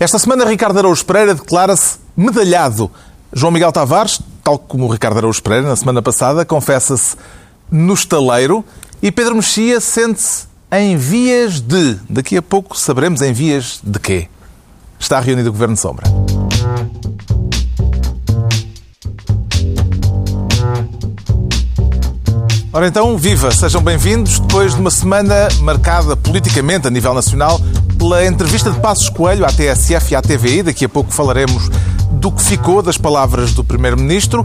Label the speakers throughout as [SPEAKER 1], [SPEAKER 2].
[SPEAKER 1] Esta semana, Ricardo Araújo Pereira declara-se medalhado. João Miguel Tavares, tal como Ricardo Araújo Pereira na semana passada, confessa-se no estaleiro e Pedro Mexia sente-se em vias de. Daqui a pouco saberemos em vias de quê. Está reunido o Governo de Sombra. Ora então, viva! Sejam bem-vindos depois de uma semana marcada politicamente a nível nacional pela entrevista de Passos Coelho à TSF e à TVI. Daqui a pouco falaremos do que ficou das palavras do Primeiro-Ministro.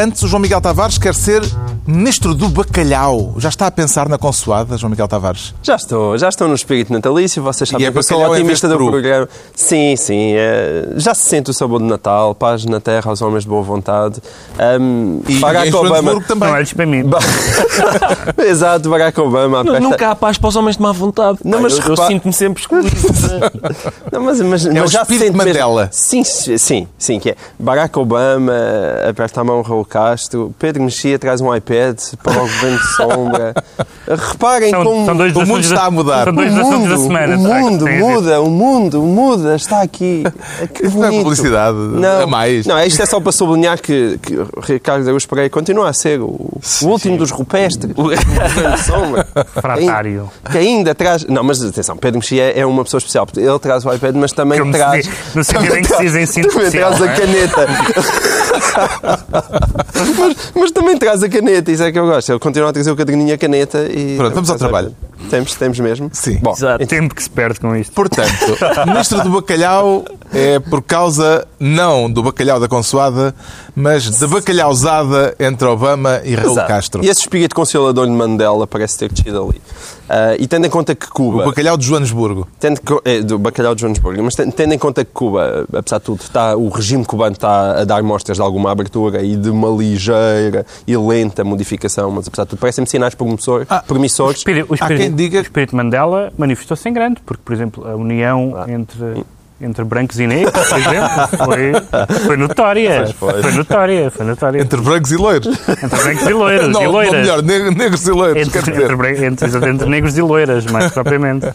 [SPEAKER 1] Antes, o João Miguel Tavares quer ser ministro do bacalhau. Já está a pensar na consoada, João Miguel Tavares?
[SPEAKER 2] Já estou, já estou no espírito natalício. Vocês sabem
[SPEAKER 1] E é
[SPEAKER 2] que eu sou
[SPEAKER 1] em
[SPEAKER 2] otimista do
[SPEAKER 1] peru.
[SPEAKER 2] programa. Sim, sim. é, já se sente o sabor de Natal, paz na terra aos homens de boa vontade. Um,
[SPEAKER 1] E
[SPEAKER 2] Barack
[SPEAKER 1] em
[SPEAKER 2] Obama.
[SPEAKER 1] Também.
[SPEAKER 3] Não olhes para mim.
[SPEAKER 2] Exato, Barack Obama. aperta-
[SPEAKER 4] Nunca há paz para os homens de má vontade.
[SPEAKER 2] Não, mas
[SPEAKER 4] eu, eu sinto-me sempre excluído.
[SPEAKER 2] Não, mas, mas,
[SPEAKER 1] É o
[SPEAKER 2] mas já se sente mesmo-
[SPEAKER 1] Mandela.
[SPEAKER 2] Sim, sim, sim, que é. Barack Obama aperta a mão Raul Castro, Pedro Mexia traz um iPad para o governo de sombra. Reparem
[SPEAKER 3] São,
[SPEAKER 2] como
[SPEAKER 3] são dois
[SPEAKER 1] o mundo está a mudar.
[SPEAKER 3] São
[SPEAKER 2] o
[SPEAKER 3] dois assuntos
[SPEAKER 2] mundo,
[SPEAKER 3] da semana.
[SPEAKER 2] o mundo
[SPEAKER 3] ver.
[SPEAKER 2] muda, o mundo muda, está aqui. Que
[SPEAKER 1] Isso não é
[SPEAKER 2] bonito.
[SPEAKER 1] publicidade
[SPEAKER 2] Não,
[SPEAKER 1] a mais.
[SPEAKER 2] Não, isto é só para sublinhar que, que Ricardo Araújo Pereira continua a ser o, o último dos rupestres. o governo de sombra.
[SPEAKER 3] Fratário.
[SPEAKER 2] Que ainda traz. Não, mas atenção, Pedro Mexia é uma pessoa especial. porque Ele traz o iPad, mas também
[SPEAKER 3] Como se
[SPEAKER 2] traz.
[SPEAKER 3] diz- no sentido em que se diz ensino
[SPEAKER 2] também traz a
[SPEAKER 3] é?
[SPEAKER 2] caneta. Mas, mas também traz a caneta, isso é que eu gosto. Ele continua a trazer o caderninho e a caneta e.
[SPEAKER 1] Pronto, vamos ao trabalho.
[SPEAKER 2] Temos, temos mesmo.
[SPEAKER 1] Sim.
[SPEAKER 2] Bom,
[SPEAKER 4] Exato.
[SPEAKER 3] Tempo que se perde com isto.
[SPEAKER 1] Portanto, ministro do bacalhau é por causa, não do bacalhau da consoada, mas da bacalhauzada entre Obama e Raul
[SPEAKER 2] Exato.
[SPEAKER 1] Castro.
[SPEAKER 2] E esse espírito consolador de Mandela parece ter descido ali. Ah, e tendo em conta que
[SPEAKER 1] O
[SPEAKER 2] Cuba.
[SPEAKER 1] bacalhau de Joanesburgo.
[SPEAKER 2] Tendo que, é, do bacalhau de Joanesburgo, mas ten- tendo em conta que Cuba, apesar de tudo, está, o regime cubano está a dar mostras de alguma abertura e de uma ligeira e lenta modificação, mas apesar de tudo, parecem-me sinais promissor-
[SPEAKER 1] Ah,
[SPEAKER 3] O
[SPEAKER 2] promissores.
[SPEAKER 3] espírito, o
[SPEAKER 1] Há
[SPEAKER 3] espírito-
[SPEAKER 1] quem diga-
[SPEAKER 3] o espírito Mandela manifestou-se em grande, porque, por exemplo, a união entre, entre brancos e negros, por exemplo, foi, foi notória.
[SPEAKER 2] foi.
[SPEAKER 3] Foi notória, foi notória.
[SPEAKER 1] Entre brancos e loiros.
[SPEAKER 3] Entre brancos e loiros.
[SPEAKER 1] não,
[SPEAKER 3] e
[SPEAKER 1] não,
[SPEAKER 3] loiras.
[SPEAKER 1] melhor, ne- negros e loiros, quer
[SPEAKER 3] Entre,
[SPEAKER 1] dizer.
[SPEAKER 3] entre, entre, entre negros e loiras, mais propriamente.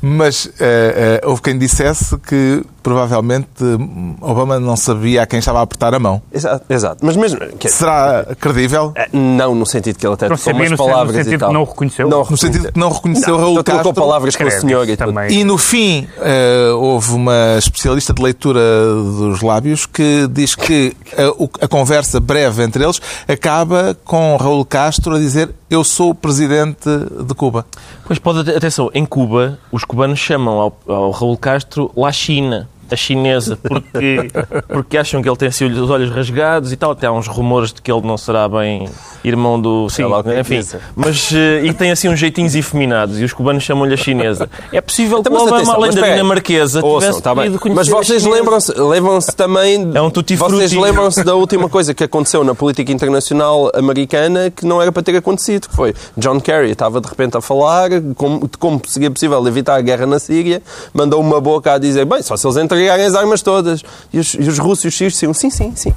[SPEAKER 1] Mas eh, eh, houve quem dissesse que provavelmente Obama não sabia a quem estava a apertar a mão.
[SPEAKER 2] Exato, exato. Mas mesmo. que-
[SPEAKER 1] Será credível?
[SPEAKER 2] não no sentido que ele até
[SPEAKER 3] Não sabia
[SPEAKER 2] umas
[SPEAKER 3] no sen- no
[SPEAKER 2] palavras
[SPEAKER 3] sentido
[SPEAKER 2] e tal.
[SPEAKER 3] que não reconheceu?
[SPEAKER 2] Não
[SPEAKER 1] No sentido que não reconheceu
[SPEAKER 2] Não,
[SPEAKER 1] Raul Castro.
[SPEAKER 2] palavras com o senhor e.
[SPEAKER 1] E no fim, eh, houve uma especialista de leitura dos lábios que diz que a, a conversa breve entre eles acaba com Raul Castro a dizer eu sou o presidente de Cuba.
[SPEAKER 4] Pois pode, atenção, em Cuba, os cubanos chamam ao, ao Raul Castro La China, a chinesa, porque, porque acham que ele tem assim, os olhos rasgados e tal. Até há uns rumores de que ele não será bem irmão do.
[SPEAKER 2] Sim,
[SPEAKER 4] enfim.
[SPEAKER 2] isso.
[SPEAKER 4] Mas, eh, e tem assim uns jeitinhos efeminados e os cubanos chamam-lhe a chinesa. É possível que
[SPEAKER 2] Então,
[SPEAKER 4] o
[SPEAKER 2] mas
[SPEAKER 4] Obama,
[SPEAKER 2] atenção,
[SPEAKER 4] além da dinamarquesa,
[SPEAKER 2] Ouçam,
[SPEAKER 4] tivesse
[SPEAKER 2] tá bem.
[SPEAKER 4] podido conhecer
[SPEAKER 2] Mas vocês lembram-se lembram-se também.
[SPEAKER 4] É um
[SPEAKER 2] Vocês lembram-se da última coisa que aconteceu na política internacional americana que não era para ter acontecido, que foi John Kerry estava de repente a falar como, de como seria possível evitar a guerra na Síria, mandou uma boca a dizer, bem, só se eles entregarem as armas todas. E os, e os russos e os sírios diziam, sim, sim, sim.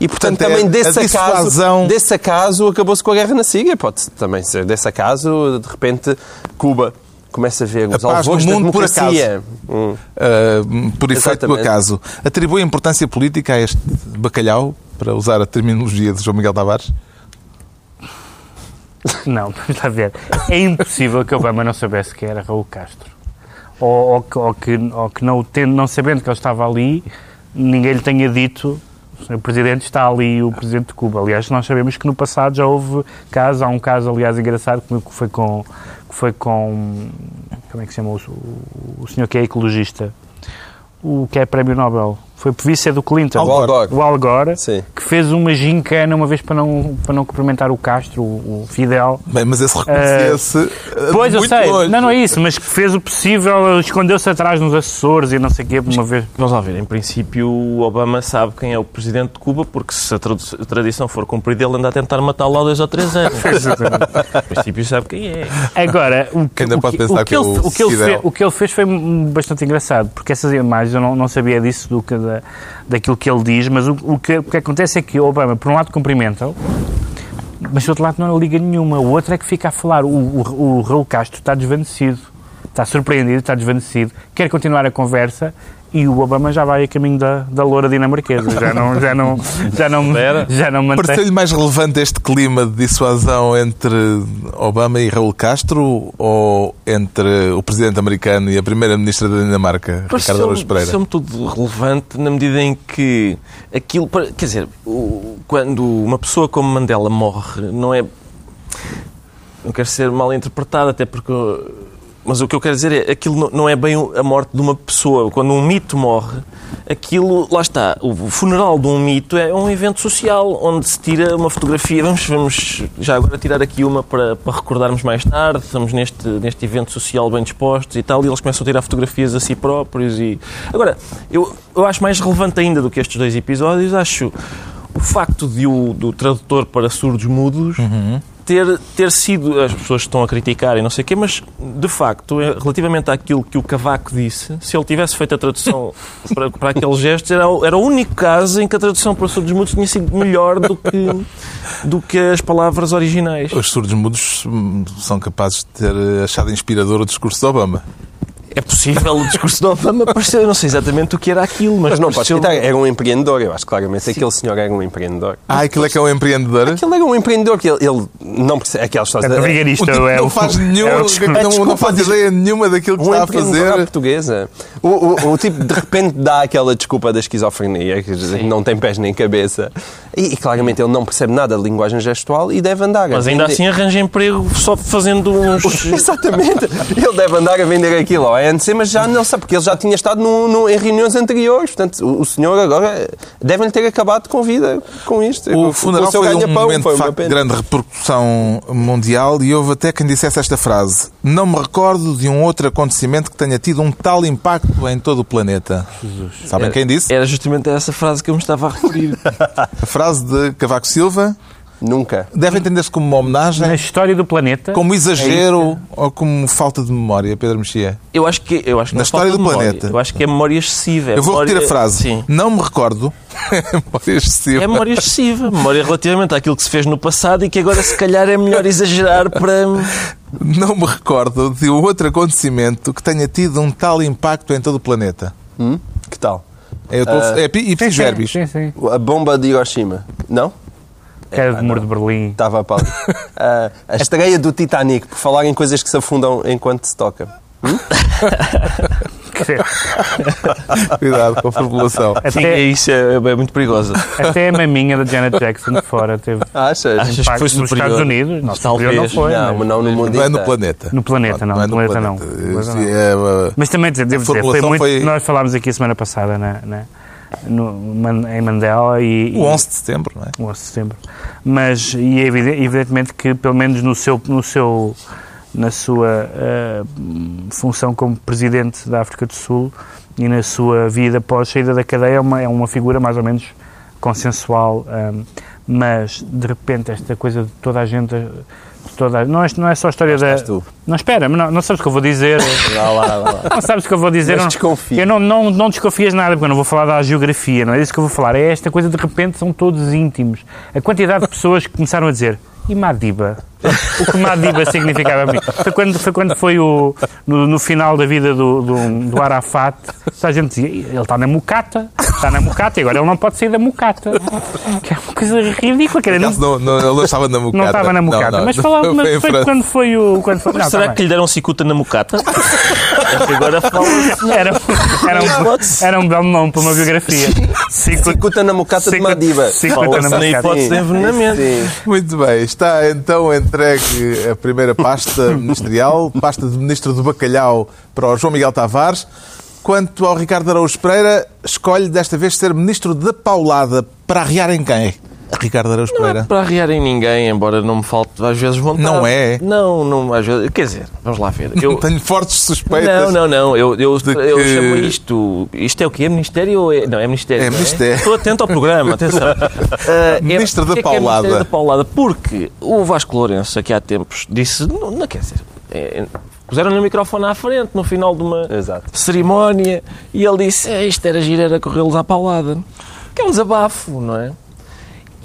[SPEAKER 2] E, portanto,
[SPEAKER 1] Portanto, é
[SPEAKER 2] também
[SPEAKER 1] a
[SPEAKER 2] desse
[SPEAKER 1] dissuasão-
[SPEAKER 2] acaso, desse acaso acabou-se com a guerra na Síria. Pode também ser desse acaso, de repente, Cuba começa a ver
[SPEAKER 1] A
[SPEAKER 2] os
[SPEAKER 1] paz no mundo por
[SPEAKER 2] democracia. Hum.
[SPEAKER 1] Uh, por efeito do acaso. Atribui importância política a este bacalhau, para usar a terminologia de João Miguel Tavares?
[SPEAKER 3] Não, vamos lá ver. É impossível que Obama não soubesse que era Raul Castro. Ou, ou ou que, ou que não, tendo, não sabendo que ele estava ali, ninguém lhe tenha dito o. Presidente está ali, o Presidente de Cuba. Aliás, nós sabemos que no passado já houve casos, há um caso, aliás, engraçado, que foi com, que foi com como é que se chama o, o senhor que é ecologista, o que é Prémio Nobel. Foi vice do Clinton.
[SPEAKER 2] Al Gore.
[SPEAKER 3] O Al Gore,
[SPEAKER 2] Sim.
[SPEAKER 3] que fez uma gincana uma vez para não, para não cumprimentar o Castro, o, o Fidel.
[SPEAKER 1] Bem, mas esse reconhecia-se uh,
[SPEAKER 3] Pois, eu sei.
[SPEAKER 1] longe.
[SPEAKER 3] Não, não é isso, mas que fez o possível, escondeu-se atrás nos assessores e não sei o quê, uma vez.
[SPEAKER 4] Vamos lá ver, em princípio o Obama sabe quem é o presidente de Cuba, porque se a tradição for cumprida, ele anda a tentar matá-lo há dois ou três anos. em princípio sabe quem é.
[SPEAKER 3] Agora, o que, o o
[SPEAKER 1] é
[SPEAKER 3] ele,
[SPEAKER 1] o
[SPEAKER 3] o, que ele fez, o que ele fez foi bastante engraçado, porque essas imagens, eu não, não sabia disso, do que, da, daquilo que ele diz, mas o, o que, o que acontece é que o Obama, por um lado, cumprimenta-o, mas do outro lado não liga nenhuma. O outro é que fica a falar. O, o, o Raul Castro está desvanecido, está surpreendido, está desvanecido, quer continuar a conversa e o Obama já vai a caminho da, da loura dinamarquesa. Já não, já não, já não, já não mantém.
[SPEAKER 1] Pareceu-lhe mais relevante este clima de dissuasão entre Obama e Raul Castro ou entre o presidente americano e a primeira-ministra da Dinamarca, Ricardo Araújo Pereira?
[SPEAKER 4] Pareceu-me tudo relevante na medida em que aquilo. Quer dizer, quando uma pessoa como Mandela morre, não é. Não quero ser mal interpretado, até porque. Mas o que eu quero dizer é aquilo não- é bem a morte de uma pessoa. Quando um mito morre, aquilo. Lá está. O funeral de um mito é um evento social onde se tira uma fotografia. Vamos, vamos já agora tirar aqui uma para, para recordarmos mais tarde. Estamos neste, neste evento social bem dispostos e tal, e eles começam a tirar fotografias a si próprios. E... Agora, eu, eu acho mais relevante ainda do que estes dois episódios, acho o facto de o, do tradutor para surdos mudos ter, ter sido. As pessoas estão a criticar e não sei o quê, mas de facto, eh, relativamente àquilo que o Cavaco disse, se ele tivesse feito a tradução para, para aqueles gestos, era, era o único caso em que a tradução para surdos mudos tinha sido melhor do que, do que as palavras originais.
[SPEAKER 1] Os surdos mudos são capazes de ter achado inspirador o discurso de Obama.
[SPEAKER 4] É possível o discurso de Obama parecer, eu não sei exatamente o que era aquilo, mas,
[SPEAKER 2] Mas não
[SPEAKER 4] pareceu-
[SPEAKER 2] citar, era um empreendedor. Eu acho claramente que aquele senhor era um empreendedor.
[SPEAKER 1] Ah, aquilo é que é um empreendedor?
[SPEAKER 2] Aquele era um empreendedor que ele, ele não percebe. Aquelas histórias.
[SPEAKER 3] Portanto, o vigarista
[SPEAKER 1] O tipo
[SPEAKER 3] é
[SPEAKER 1] não
[SPEAKER 3] o-
[SPEAKER 1] faz
[SPEAKER 3] é
[SPEAKER 1] nenhum,
[SPEAKER 3] o discurso.
[SPEAKER 1] não, não faz ideia nenhuma daquilo que
[SPEAKER 2] Um
[SPEAKER 1] está a
[SPEAKER 2] à
[SPEAKER 1] fazer.
[SPEAKER 2] portuguesa. O, o, o tipo, de repente, dá aquela desculpa da esquizofrenia, que não tem pés nem cabeça. E, e, claramente ele não percebe nada de linguagem gestual e deve andar a
[SPEAKER 4] Mas ainda
[SPEAKER 2] vender-
[SPEAKER 4] assim arranja emprego só fazendo uns.
[SPEAKER 2] Exatamente. Ele deve andar a vender aquilo ao ANC, mas já não sabe, porque ele já tinha estado no- no- em reuniões anteriores. Portanto, o, o senhor agora deve-lhe ter acabado com vida com isto.
[SPEAKER 1] O
[SPEAKER 2] com
[SPEAKER 1] funeral foi um momento
[SPEAKER 2] foi
[SPEAKER 1] de facto grande repercussão mundial e houve até quem dissesse esta frase: Não me recordo de um outro acontecimento que tenha tido um tal impacto em todo o planeta. Sabem quem disse?
[SPEAKER 4] Era justamente essa frase que eu me estava a referir.
[SPEAKER 1] A frase de Cavaco Silva
[SPEAKER 2] Nunca.
[SPEAKER 1] deve entender-se como uma homenagem,
[SPEAKER 3] Na história do planeta.
[SPEAKER 1] como exagero ou como falta de memória, Pedro Mexia.
[SPEAKER 4] Eu acho que, eu acho que
[SPEAKER 1] Na
[SPEAKER 4] não
[SPEAKER 1] história do planeta.
[SPEAKER 4] Eu acho que é memória excessiva. É
[SPEAKER 1] Eu vou
[SPEAKER 4] memória-
[SPEAKER 1] repetir a frase.
[SPEAKER 4] Sim.
[SPEAKER 1] Não me recordo. memória excessiva.
[SPEAKER 4] É memória excessiva. Memória relativamente àquilo que se fez no passado e que agora se calhar é melhor exagerar para.
[SPEAKER 1] Não me recordo de um outro acontecimento que tenha tido um tal impacto em todo o planeta.
[SPEAKER 2] Hum? Que tal?
[SPEAKER 1] É, eu tô- é, pi- e fiz verbis.
[SPEAKER 3] Sim, sim.
[SPEAKER 2] A bomba de Hiroshima. Não?
[SPEAKER 3] Queda de muro de Berlim.
[SPEAKER 2] Estava a pau. Ah, a estreia do Titanic, por falar em coisas que se afundam enquanto se toca.
[SPEAKER 1] Cuidado com a formulação.
[SPEAKER 4] Sim,
[SPEAKER 3] Até,
[SPEAKER 4] isso é, é muito perigosa.
[SPEAKER 3] até a maminha da Janet Jackson de fora teve
[SPEAKER 2] Achas?
[SPEAKER 4] Achas que foi
[SPEAKER 3] nos
[SPEAKER 4] superior?
[SPEAKER 3] Estados Unidos. Não,
[SPEAKER 4] Talvez.
[SPEAKER 3] superior não foi.
[SPEAKER 2] não,
[SPEAKER 3] mas-
[SPEAKER 2] mas não no mundo
[SPEAKER 1] Não é no
[SPEAKER 2] inteiro.
[SPEAKER 1] planeta.
[SPEAKER 3] No planeta, não.
[SPEAKER 1] é
[SPEAKER 3] No planeta, não. No
[SPEAKER 1] planeta.
[SPEAKER 3] planeta, não.
[SPEAKER 1] É, uh,
[SPEAKER 3] Mas também devo dizer, foi muito.
[SPEAKER 1] foi-
[SPEAKER 3] Nós falámos aqui a semana passada na, na- no- em Mandela e.
[SPEAKER 1] o 11 de setembro, não é?
[SPEAKER 3] o 11 de setembro. Mas, e é evide- evidentemente que, pelo menos no seu, no seu, na sua eh, função como presidente da África do Sul e na sua vida pós saída da cadeia, é uma, é uma figura mais ou menos consensual. ehm, mas, de repente, esta coisa de toda a gente. Toda, não, é, não é só a história da.
[SPEAKER 2] tu.
[SPEAKER 3] Não, espera, não, não sabes o que eu vou dizer.
[SPEAKER 2] Lá, vá lá.
[SPEAKER 3] Não sabes o que eu vou dizer.
[SPEAKER 2] Mas
[SPEAKER 3] não-
[SPEAKER 2] desconfia.
[SPEAKER 3] Eu não, não, não desconfias nada, porque eu não vou falar da geografia, não é isso que eu vou falar. É esta coisa, de repente, são todos íntimos. A quantidade de pessoas que começaram a dizer e Madiba? O que Madiba significava para mim? Foi quando foi, quando foi o, no, no final da vida do, do, do Arafat, a gente dizia, ele está na mucata, está na mucata, e agora ele não pode sair da mucata. Que é uma coisa ridícula. Que era, não,
[SPEAKER 1] Não, não, ele não estava na mucata.
[SPEAKER 3] não estava na mucata.
[SPEAKER 1] Não, não,
[SPEAKER 3] mas falava,
[SPEAKER 1] foi
[SPEAKER 3] mas foi
[SPEAKER 1] França.
[SPEAKER 3] quando foi o. Quando foi, não,
[SPEAKER 4] Será
[SPEAKER 3] tá
[SPEAKER 4] que lhe deram cicuta na mucata? Agora
[SPEAKER 3] Era, era, um, era um belo nome para uma biografia. Cicuta-
[SPEAKER 2] Cicuta na mocata de Madiba.
[SPEAKER 3] cicuta na
[SPEAKER 4] na
[SPEAKER 3] mucata.
[SPEAKER 4] hipótese de envenenamento.
[SPEAKER 1] Muito bem, está então entregue a primeira pasta ministerial, pasta de Ministro do Bacalhau para o João Miguel Tavares. Quanto ao Ricardo Araújo Pereira, escolhe desta vez ser Ministro da Paulada para arriar em quem? Ricardo Araújo
[SPEAKER 4] Não é
[SPEAKER 1] Pereira.
[SPEAKER 4] para arriar em ninguém, embora não me falte às vezes vontade.
[SPEAKER 1] Não é?
[SPEAKER 4] Não, não, às vezes. Quer dizer, vamos lá ver. Eu,
[SPEAKER 1] Tenho fortes suspeitas.
[SPEAKER 4] Não, não, não. Eu, eu, eu
[SPEAKER 1] que-
[SPEAKER 4] chamo isto. Isto é o quê? É Ministério ou é. Não, é Ministério.
[SPEAKER 1] É
[SPEAKER 4] não
[SPEAKER 1] Ministério.
[SPEAKER 4] Estou atento ao programa, atenção. É-
[SPEAKER 1] Ministro da
[SPEAKER 4] que é
[SPEAKER 1] Paulada.
[SPEAKER 4] Ministério da Paulada. Porque o Vasco Lourenço, aqui há tempos, disse. Não, não quer dizer. é- Puseram-lhe o microfone à frente no final de uma
[SPEAKER 2] Exato.
[SPEAKER 4] cerimónia e ele disse: é, Isto era giro, era corrê-los à paulada. Que é um desabafo, não é?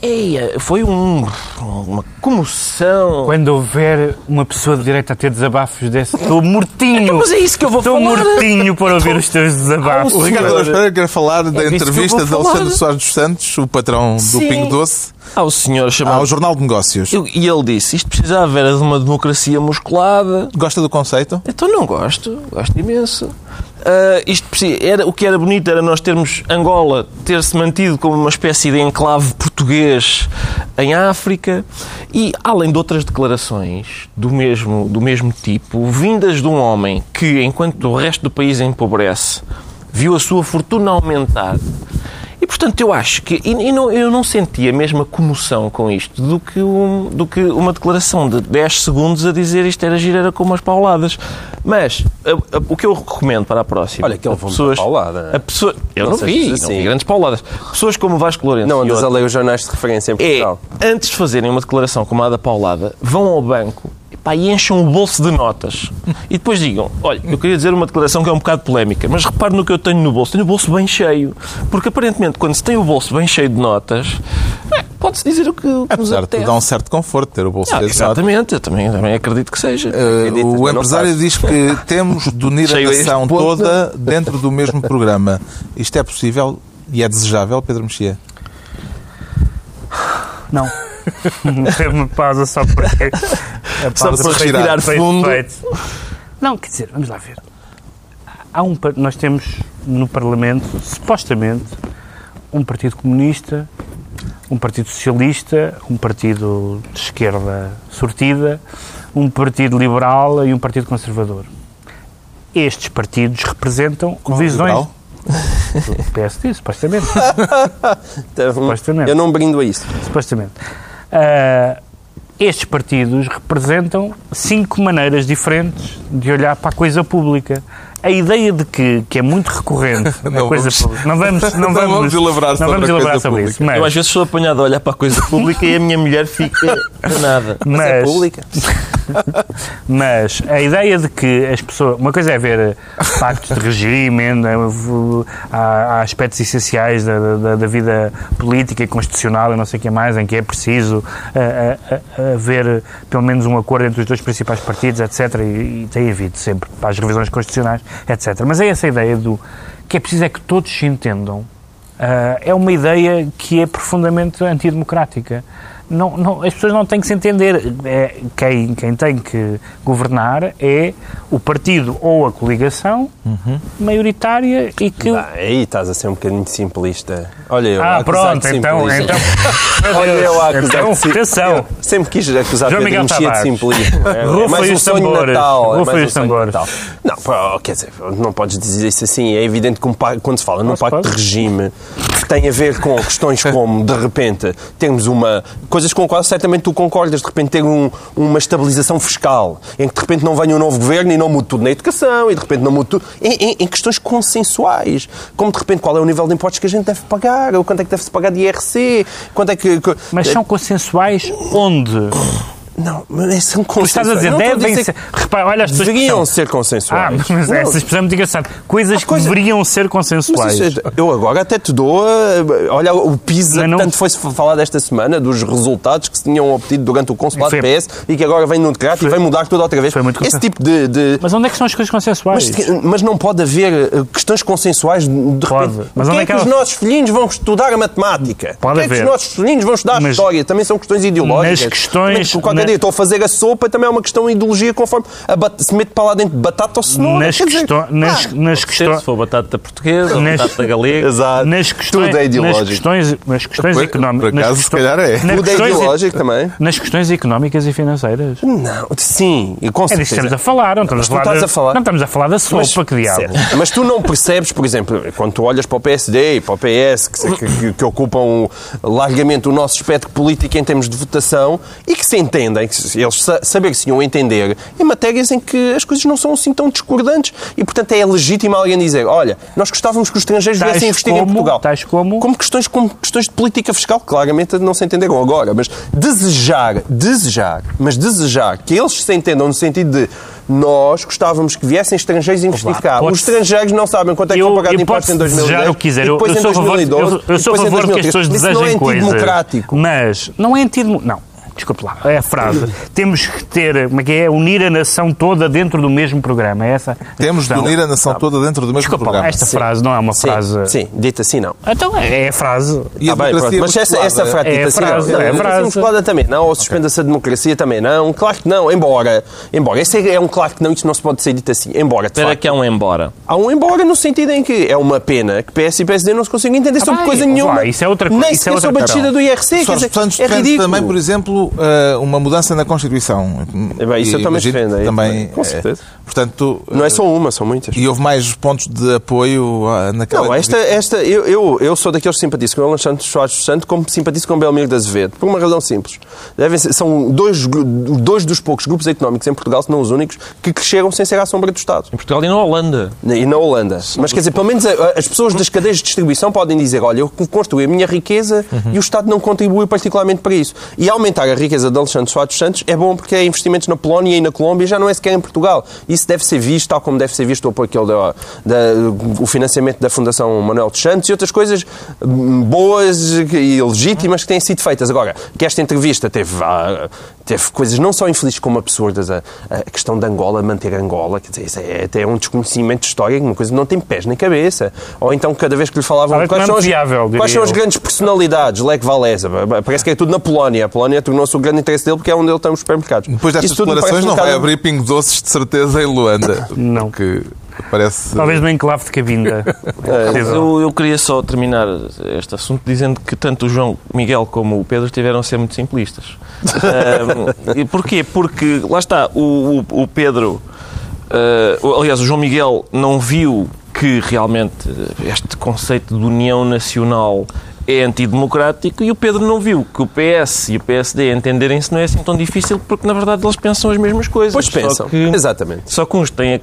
[SPEAKER 4] Eia, foi um, uma comoção.
[SPEAKER 3] Quando houver uma pessoa de direita a ter desabafos desse, estou mortinho.
[SPEAKER 4] Mas é isso que eu vou
[SPEAKER 3] Estou
[SPEAKER 4] falar.
[SPEAKER 3] mortinho para ouvir os teus desabafos.
[SPEAKER 1] O Ricardo Pereira quer falar da
[SPEAKER 4] que eu
[SPEAKER 1] entrevista de. Alexandre Soares dos Santos, o patrão do
[SPEAKER 4] Sim.
[SPEAKER 1] Pingo Doce,
[SPEAKER 4] Ao senhor chamado...
[SPEAKER 1] ao Jornal de Negócios.
[SPEAKER 4] E ele disse, isto precisava era de uma democracia musculada.
[SPEAKER 1] Gosta do conceito?
[SPEAKER 4] Então não gosto, gosto imenso. Ah, isto era, o que era bonito era nós termos Angola ter-se mantido como uma espécie de enclave português em África e, além de outras declarações do mesmo, do mesmo tipo, vindas de um homem que, enquanto o resto do país empobrece, viu a sua fortuna aumentar. E, portanto, eu acho que... E, e não, eu não senti a mesma comoção com isto do que, um- do que uma declaração de 10 segundos a dizer isto era gira era como as pauladas. Mas a- a- o que eu recomendo para a próxima...
[SPEAKER 2] Olha, que ele muita paulada.
[SPEAKER 4] A pessoa, eu
[SPEAKER 2] Não
[SPEAKER 4] não, vi,
[SPEAKER 2] assim.
[SPEAKER 4] não vi grandes pauladas. Pessoas como o Vasco Lourenço
[SPEAKER 2] Não andas a ler os jornais de referência em
[SPEAKER 4] é,
[SPEAKER 2] Portugal.
[SPEAKER 4] antes de fazerem uma declaração como a da Paulada, vão ao banco epá, e enchem o bolso de notas. E depois digam, olha, eu queria dizer uma declaração que é um bocado polémica, mas repare no que eu tenho no bolso. Tenho o bolso bem cheio. Porque aparentemente, quando se tem o bolso bem cheio de notas, é, pode-se dizer o que, o que
[SPEAKER 1] Apesar de dar um certo conforto ter o bolso
[SPEAKER 4] Ah,
[SPEAKER 1] cheio de notas.
[SPEAKER 4] exatamente, eu também, também acredito que seja.
[SPEAKER 1] Uh, o empresário diz que temos de unir a
[SPEAKER 4] Cheio a este
[SPEAKER 1] nação toda dentro do mesmo programa. Isto é possível e é desejável, Pedro Mexia?
[SPEAKER 3] Não. Teve uma pausa só porque. A
[SPEAKER 4] Só para respirar fundo.
[SPEAKER 3] feito. Não, quer dizer, vamos lá ver. Há um, nós temos no Parlamento, supostamente, um Partido Comunista, um Partido Socialista, um Partido de Esquerda sortida, um Partido Liberal e um Partido Conservador. Estes partidos representam visões.
[SPEAKER 1] liberal?
[SPEAKER 3] do PSD, supostamente.
[SPEAKER 2] Então,
[SPEAKER 3] Supostamente.
[SPEAKER 2] Eu não brindo a isso.
[SPEAKER 3] supostamente. Ah, estes partidos representam cinco maneiras diferentes de olhar para a coisa pública. A ideia de que, que é muito recorrente na
[SPEAKER 1] Não
[SPEAKER 3] coisa
[SPEAKER 1] vamos-
[SPEAKER 3] pública. Não vamos, não
[SPEAKER 1] não
[SPEAKER 3] vamos,
[SPEAKER 1] vamos elaborar
[SPEAKER 3] não
[SPEAKER 1] sobre
[SPEAKER 3] vamos elaborar
[SPEAKER 1] coisa
[SPEAKER 3] sobre
[SPEAKER 1] pública.
[SPEAKER 3] isso. Mas,
[SPEAKER 4] Eu às vezes sou apanhado a olhar para a coisa pública e a minha mulher fica nada.
[SPEAKER 2] Mas é
[SPEAKER 3] Mas-
[SPEAKER 2] pública.
[SPEAKER 3] Mas a ideia de que as pessoas. Uma coisa é ver pactos de regime, né, há, há aspectos essenciais da, da- da vida política e constitucional e não sei o que mais, em que é preciso ah, ah, ah, haver pelo menos um acordo entre os dois principais partidos, etc. E, e tem havido sempre para as revisões constitucionais, etc. Mas é essa ideia do que é preciso é que todos se entendam. ah, é uma ideia que é profundamente antidemocrática. Não, não, as pessoas não têm que se entender. É, quem, quem tem que governar é o partido ou a coligação maioritária e que.
[SPEAKER 2] Ah, aí estás a ser um bocadinho simplista. Olha eu,
[SPEAKER 3] ah, pronto,
[SPEAKER 2] de
[SPEAKER 3] então.
[SPEAKER 2] simplista.
[SPEAKER 3] então
[SPEAKER 2] Olha eu a acusar
[SPEAKER 3] então,
[SPEAKER 2] de
[SPEAKER 3] atenção.
[SPEAKER 2] Eu sempre quis acusar
[SPEAKER 3] João
[SPEAKER 2] Pedro Mexia de simplismo. É, é
[SPEAKER 3] Rufa
[SPEAKER 2] mais
[SPEAKER 3] e
[SPEAKER 2] um
[SPEAKER 3] os
[SPEAKER 2] sonho de
[SPEAKER 3] tambores.
[SPEAKER 2] Natal. é
[SPEAKER 3] e
[SPEAKER 2] um
[SPEAKER 3] os
[SPEAKER 2] sonho de
[SPEAKER 3] tambores.
[SPEAKER 2] Natal. Não, pá, quer dizer, não podes dizer isso assim. É evidente que um pa- quando se fala num pacto de regime que tem a ver com questões como, de repente, termos uma... Coisas com quais certamente tu concordas. De repente ter um- uma estabilização fiscal em que de repente não venha um novo governo e não mude tudo na educação e de repente não mude tudo... Em, em- em questões consensuais. Como de repente qual é o nível de impostos que a gente deve pagar, ou quanto é que deve-se pagar de IRC, quanto é que-
[SPEAKER 3] Mas são consensuais onde?
[SPEAKER 2] Não, mas são
[SPEAKER 3] Tu estás a
[SPEAKER 2] consensuais.
[SPEAKER 3] dizer,
[SPEAKER 2] Não
[SPEAKER 3] devem
[SPEAKER 2] dizer
[SPEAKER 3] ser. Repara, olha as pessoas que
[SPEAKER 2] Deveriam ser
[SPEAKER 3] Ah,
[SPEAKER 2] consensuais.
[SPEAKER 3] mas
[SPEAKER 2] Não,
[SPEAKER 3] essa expressão é muito engraçada. Coisas que
[SPEAKER 2] coisa-
[SPEAKER 3] deveriam ser
[SPEAKER 2] mas
[SPEAKER 3] consensuais.
[SPEAKER 2] isso é- eu agora até te dou. eh, Olha, o PISA,
[SPEAKER 3] Mas não-
[SPEAKER 2] tanto foi-se falado esta semana, dos resultados que se tinham obtido durante o consulado
[SPEAKER 3] Foi-
[SPEAKER 2] PS e que agora vem no decreto e vai mudar tudo outra vez.
[SPEAKER 3] Foi muito
[SPEAKER 2] Esse tipo de. de-
[SPEAKER 3] Mas onde é que são as coisas consensuais?
[SPEAKER 2] mas, mas não pode haver eh, questões consensuais de
[SPEAKER 3] Pode.
[SPEAKER 2] repente.
[SPEAKER 3] Mas
[SPEAKER 2] Quem
[SPEAKER 3] onde
[SPEAKER 2] é
[SPEAKER 3] é
[SPEAKER 2] que,
[SPEAKER 3] que
[SPEAKER 2] os nossos filhinhos vão estudar a matemática?
[SPEAKER 3] Pode
[SPEAKER 2] Quem é que
[SPEAKER 3] haver.
[SPEAKER 2] os nossos filhinhos vão estudar a
[SPEAKER 3] Mas-
[SPEAKER 2] história? Também são questões ideológicas.
[SPEAKER 3] Nas questões-
[SPEAKER 2] Também, estou a fazer a sopa, também é uma questão de ideologia conforme a bat- se mete para lá dentro de batata ou cenoura.
[SPEAKER 3] nas,
[SPEAKER 2] dizer,
[SPEAKER 3] questões, nas,
[SPEAKER 2] ah,
[SPEAKER 3] nas
[SPEAKER 4] Se
[SPEAKER 3] questões.
[SPEAKER 4] for batata portuguesa,
[SPEAKER 3] Nas-
[SPEAKER 4] batata galega.
[SPEAKER 2] Exato.
[SPEAKER 3] Nas questões,
[SPEAKER 2] Tudo é
[SPEAKER 3] nas
[SPEAKER 2] ideológico.
[SPEAKER 3] questões, nas questões
[SPEAKER 1] Por-
[SPEAKER 3] económicas.
[SPEAKER 1] por acaso, se calhar é.
[SPEAKER 3] Nas
[SPEAKER 2] Tudo é
[SPEAKER 3] questões,
[SPEAKER 2] ideológico também.
[SPEAKER 3] nas questões económicas e financeiras.
[SPEAKER 2] Não, sim, e com
[SPEAKER 3] É disso que
[SPEAKER 2] certeza.
[SPEAKER 3] estamos a falar, não estamos,
[SPEAKER 2] Mas tu
[SPEAKER 3] a falar,
[SPEAKER 2] estás
[SPEAKER 3] da-
[SPEAKER 2] a falar-
[SPEAKER 3] Não estamos a falar da sopa, que diabo.
[SPEAKER 2] Certo. Mas tu não percebes, por exemplo, quando tu olhas para o PSD e para o PS, que, que- que- que ocupam largamente o nosso espectro político em termos de votação, e que se entendem entendem, que eles sa- saber que se iam entender em matérias em que as coisas não são assim tão discordantes. E, portanto, é legítimo alguém dizer, olha, nós gostávamos que os estrangeiros
[SPEAKER 3] Tais
[SPEAKER 2] viessem investir em
[SPEAKER 3] como-
[SPEAKER 2] Portugal.
[SPEAKER 3] tais como-
[SPEAKER 2] Como questões, como questões de política fiscal, claramente não se entenderam agora, mas desejar, desejar, mas desejar que eles se entendam no sentido de nós gostávamos que viessem estrangeiros investir cá. Os estrangeiros não sabem quanto é que
[SPEAKER 3] Eu-
[SPEAKER 2] vão pagar de
[SPEAKER 3] eu
[SPEAKER 2] impostos em
[SPEAKER 3] posso
[SPEAKER 2] 2010
[SPEAKER 3] desejar o que quiser.
[SPEAKER 2] e
[SPEAKER 3] Eu,
[SPEAKER 2] depois
[SPEAKER 3] eu
[SPEAKER 2] em
[SPEAKER 3] sou a favor,
[SPEAKER 2] 2012
[SPEAKER 3] eu, eu sou a
[SPEAKER 2] depois em
[SPEAKER 3] favor que as
[SPEAKER 2] 2013.
[SPEAKER 3] pessoas
[SPEAKER 2] Isso
[SPEAKER 3] desejem
[SPEAKER 2] não é
[SPEAKER 3] coisas.
[SPEAKER 2] antidemocrático.
[SPEAKER 3] Mas não é antidemocrático. Não. Desculpe lá, é a frase. Temos que ter, como é que é? Unir a nação toda dentro do mesmo programa. É essa
[SPEAKER 1] Temos de unir a nação toda dentro do mesmo
[SPEAKER 3] Desculpa
[SPEAKER 1] programa.
[SPEAKER 3] esta
[SPEAKER 2] Sim.
[SPEAKER 3] frase não é uma
[SPEAKER 2] Sim,
[SPEAKER 3] frase.
[SPEAKER 2] Sim, dita assim não.
[SPEAKER 3] Então é a frase.
[SPEAKER 1] E a
[SPEAKER 2] Tá bem,
[SPEAKER 1] democracia
[SPEAKER 2] pronto. Mas essa, essa frase
[SPEAKER 3] É
[SPEAKER 2] dita assim
[SPEAKER 3] frase,
[SPEAKER 2] não.
[SPEAKER 3] é
[SPEAKER 2] A democracia
[SPEAKER 3] frase.
[SPEAKER 2] musculada também não, ou suspenda-se a democracia também não. Claro que não, embora. Embora, esse é um claro que não, isto não se pode ser dito assim. Embora, facto,
[SPEAKER 4] que há um embora.
[SPEAKER 2] Há um embora no sentido em que é uma pena que PS e PSD não se consigam entender sobre
[SPEAKER 3] bem,
[SPEAKER 2] coisa nenhuma.
[SPEAKER 3] isso é outra coisa,
[SPEAKER 2] Nem
[SPEAKER 3] isso é
[SPEAKER 2] sequer sobre a descida do IRC. Quer
[SPEAKER 1] Jorge
[SPEAKER 2] dizer, é ridículo.
[SPEAKER 1] também, por exemplo, eh, uma mudança na Constituição.
[SPEAKER 2] É bem, isso eu
[SPEAKER 1] E
[SPEAKER 2] também
[SPEAKER 1] imagino
[SPEAKER 2] defendo, é,
[SPEAKER 1] também,
[SPEAKER 2] com
[SPEAKER 1] eh,
[SPEAKER 2] certeza.
[SPEAKER 1] Portanto,
[SPEAKER 2] Não é só uma, são muitas.
[SPEAKER 1] e houve mais pontos de apoio ah, naquela...
[SPEAKER 2] Não, esta, esta, eu, eu, eu sou daqueles que simpatizo com o Alexandre Soares dos Santos como simpatizo com o Belmiro de Azevedo, por uma razão simples. Devem ser, são dois, dois dos poucos grupos económicos em Portugal, se não os únicos, que cresceram sem ser à sombra do Estado.
[SPEAKER 4] Em Portugal e na Holanda.
[SPEAKER 2] E na Holanda. Mas quer dizer, pelo menos a- as pessoas das cadeias de distribuição podem dizer: olha, eu construí a minha riqueza e o Estado não contribui particularmente para isso. E aumentar riqueza de Alexandre Soares Santos é bom porque é investimentos na Polónia e na Colômbia, já não é sequer em Portugal. Isso deve ser visto, tal como deve ser visto o apoio que ele deu, o financiamento da Fundação Manuel dos Santos e outras coisas hum, boas e legítimas que têm sido feitas. Agora, que esta entrevista teve, ah, teve coisas não só infelizes como absurdas, a, a questão de Angola, manter Angola, quer dizer, isso é até um desconhecimento de história, uma coisa que não tem pés nem cabeça. Ou então, cada vez que lhe falavam
[SPEAKER 3] Talvez
[SPEAKER 2] quais são, as,
[SPEAKER 3] viável,
[SPEAKER 2] quais são as grandes personalidades, Lech Walesa, parece que é tudo na Polónia. A Polónia tornou-se o grande interesse dele porque é onde ele tem os supermercados.
[SPEAKER 1] Depois destas declarações
[SPEAKER 2] um
[SPEAKER 1] não vai
[SPEAKER 2] bocado-
[SPEAKER 1] abrir pingo doces de certeza em Luanda.
[SPEAKER 3] Não.
[SPEAKER 1] Que parece...
[SPEAKER 3] Talvez no enclave de Cabinda. Possível.
[SPEAKER 4] Eu, eu queria só terminar este assunto dizendo que tanto o João Miguel como o Pedro tiveram a ser muito simplistas. E porquê? Porque, lá está, o, o- o Pedro, o- aliás, o João Miguel não viu que realmente este conceito de união nacional é antidemocrático e o Pedro não viu que o PS e o PSD entenderem-se não é assim tão difícil porque, na verdade, eles pensam as mesmas coisas.
[SPEAKER 2] Pois
[SPEAKER 4] Só
[SPEAKER 2] pensam,
[SPEAKER 4] que-
[SPEAKER 2] exatamente.
[SPEAKER 4] Só que uns têm a,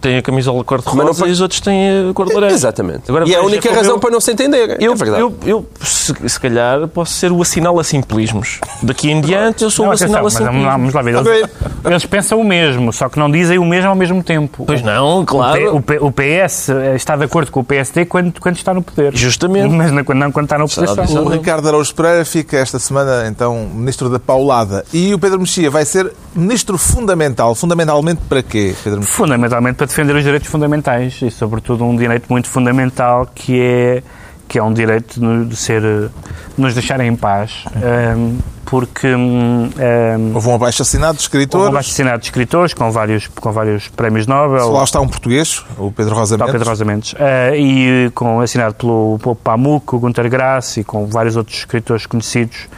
[SPEAKER 4] têm a camisola cor-de-rosa
[SPEAKER 2] não
[SPEAKER 4] e os outros têm a cor de laranja.
[SPEAKER 2] Exatamente.
[SPEAKER 4] Agora,
[SPEAKER 2] e é a única razão
[SPEAKER 4] eu-
[SPEAKER 2] para não se entender.
[SPEAKER 4] Eu,
[SPEAKER 2] é verdade.
[SPEAKER 4] eu, eu se, se calhar, posso ser o assinala simplismos. Daqui em diante, eu sou
[SPEAKER 3] Não,
[SPEAKER 4] o
[SPEAKER 3] atenção, vamos lá,
[SPEAKER 4] simplismos.
[SPEAKER 3] vamos lá ver. Eles, eles pensam o mesmo, só que não dizem o mesmo ao mesmo tempo.
[SPEAKER 4] Pois não,
[SPEAKER 3] O, P-
[SPEAKER 4] claro.
[SPEAKER 3] o P- o PS está de acordo com o PSD quando, quando está no poder.
[SPEAKER 4] Justamente.
[SPEAKER 3] Mas não, quando não quando está na oposição.
[SPEAKER 1] O Ricardo Araújo Pereira fica esta semana, então, Ministro da Paulada. E o Pedro Mexia vai ser Ministro Fundamental. Fundamentalmente para quê, Pedro Mexia?
[SPEAKER 3] Fundamentalmente para defender os direitos fundamentais e, sobretudo, um direito muito fundamental que é, que é um direito de ser, de nos deixarem em paz. Ahm, porque hum, ahm,
[SPEAKER 1] Houve um abaixo-assinado de
[SPEAKER 3] houve um
[SPEAKER 1] escritores.
[SPEAKER 3] assassinato de escritores com vários, com vários prémios Nobel.
[SPEAKER 1] Lá está um português, o Pedro Rosa Mendes.
[SPEAKER 3] Pedro Rosa Mendes. Eh, e com, assinado pelo, pelo Pamuk, o Gunter Grass e com vários outros escritores conhecidos,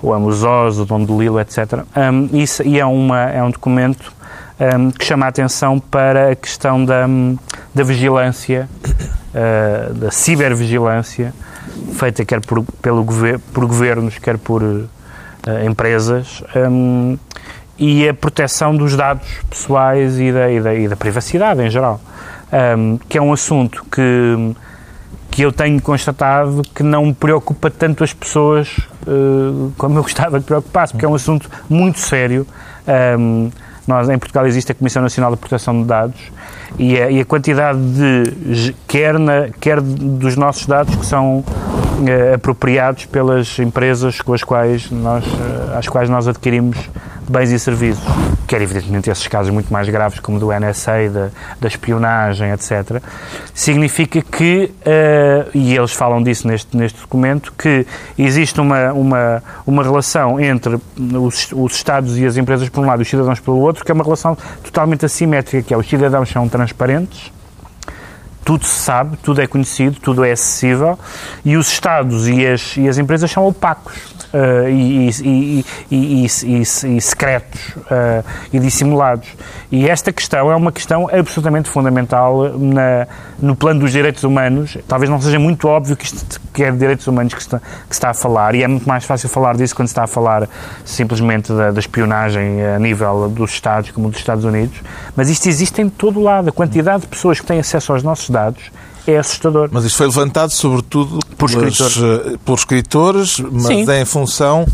[SPEAKER 3] o Amos Oz, o Dom de Lilo, etc. Um, isso, e é, uma, é um documento um, que chama a atenção para a questão da, hum, da vigilância, eh, da cibervigilância, feita quer por, pelo por governos, quer por empresas, hum, e a proteção dos dados pessoais e da, e da, e da privacidade em geral, Hum, que é um assunto que, que eu tenho constatado que não preocupa tanto as pessoas eh, como eu gostava que preocupasse, porque é um assunto muito sério. Hum, nós, em Portugal existe a Comissão Nacional de Proteção de Dados e a, e a quantidade de, quer, na, quer dos nossos dados que são eh, apropriados pelas empresas com as quais nós, eh, às quais nós adquirimos bens e serviços, quer evidentemente esses casos muito mais graves como do NSA, da, da espionagem, etc., significa que, eh, e eles falam disso neste, neste documento, que existe uma, uma, uma relação entre os, os Estados e as empresas por um lado e os cidadãos pelo outro, que é uma relação totalmente assimétrica, que é os cidadãos são transparentes, tudo se sabe, tudo é conhecido, tudo é acessível e os Estados e as, e as empresas são opacos. Uh, e, e, e, secretos uh, e dissimulados. E esta questão é uma questão absolutamente fundamental na, no plano dos direitos humanos. Talvez não seja muito óbvio que, isto, que é de direitos humanos que está, que se está a falar, e é muito mais fácil falar disso quando se está a falar simplesmente da, da espionagem a nível dos Estados, como dos Estados Unidos. Mas isto existe em todo lado. A quantidade de pessoas que têm acesso aos nossos dados é assustador.
[SPEAKER 1] Mas isto foi levantado sobretudo
[SPEAKER 3] por escritores,
[SPEAKER 1] pelos, pelos escritores mas Sim. em função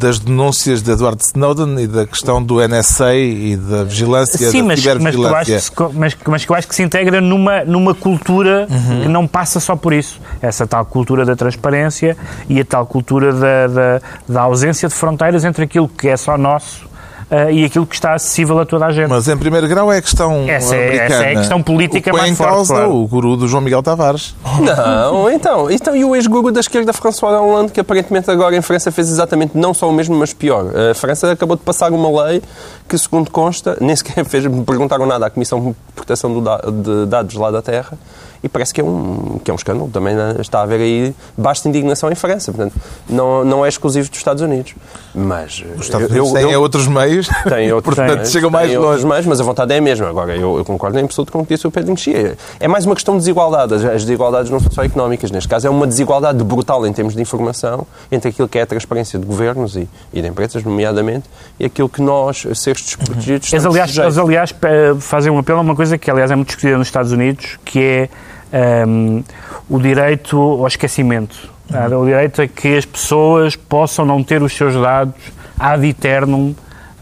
[SPEAKER 1] das denúncias de Edward Snowden e da questão do NSA e da vigilância,
[SPEAKER 3] Sim,
[SPEAKER 1] da
[SPEAKER 3] mas, cibervigilância. Mas, que mas, mas que eu acho que se integra numa, numa cultura uhum. que não passa só por isso. Essa tal cultura da transparência e a tal cultura da, da, da ausência de fronteiras entre aquilo que é só nosso uh, e aquilo que está acessível a toda a gente.
[SPEAKER 1] Mas em primeiro grau é a questão
[SPEAKER 3] essa é, essa é a questão política
[SPEAKER 1] o
[SPEAKER 3] mais
[SPEAKER 1] em
[SPEAKER 3] forte.
[SPEAKER 1] causa
[SPEAKER 3] claro.
[SPEAKER 1] o guru do João Miguel Tavares.
[SPEAKER 2] Não, então, então e o ex-guru da esquerda François Hollande, que aparentemente agora em França fez exatamente não só o mesmo, mas pior. A França acabou de passar uma lei que, segundo consta, nem sequer fez, me perguntaram nada à Comissão de Proteção de Dados lá da Terra, e parece que é um, que é um escândalo. Também né, está a haver aí basta indignação em França. Portanto, não, não é exclusivo dos Estados Unidos. Mas
[SPEAKER 1] Os Estados Unidos têm eu, outros meios,
[SPEAKER 2] tem outros,
[SPEAKER 1] portanto
[SPEAKER 2] tem,
[SPEAKER 1] chegam mais
[SPEAKER 2] tem
[SPEAKER 1] longe.
[SPEAKER 2] Outros meios, mas a vontade é a mesma. Agora, eu, eu concordo em absoluto com o que disse o Pedro Mexia. É mais uma questão de desigualdade. As, as desigualdades não são só económicas. Neste caso, é uma desigualdade brutal em termos de informação entre aquilo que é a transparência de governos e, e de empresas, nomeadamente, e aquilo que nós, seres desprotegidos,
[SPEAKER 3] uhum. Eles, aliás, eles, aliás, fazem um apelo a uma coisa que, aliás, é muito discutida nos Estados Unidos, que é um, o direito ao esquecimento. Uhum. O direito a que as pessoas possam não ter os seus dados ad eternum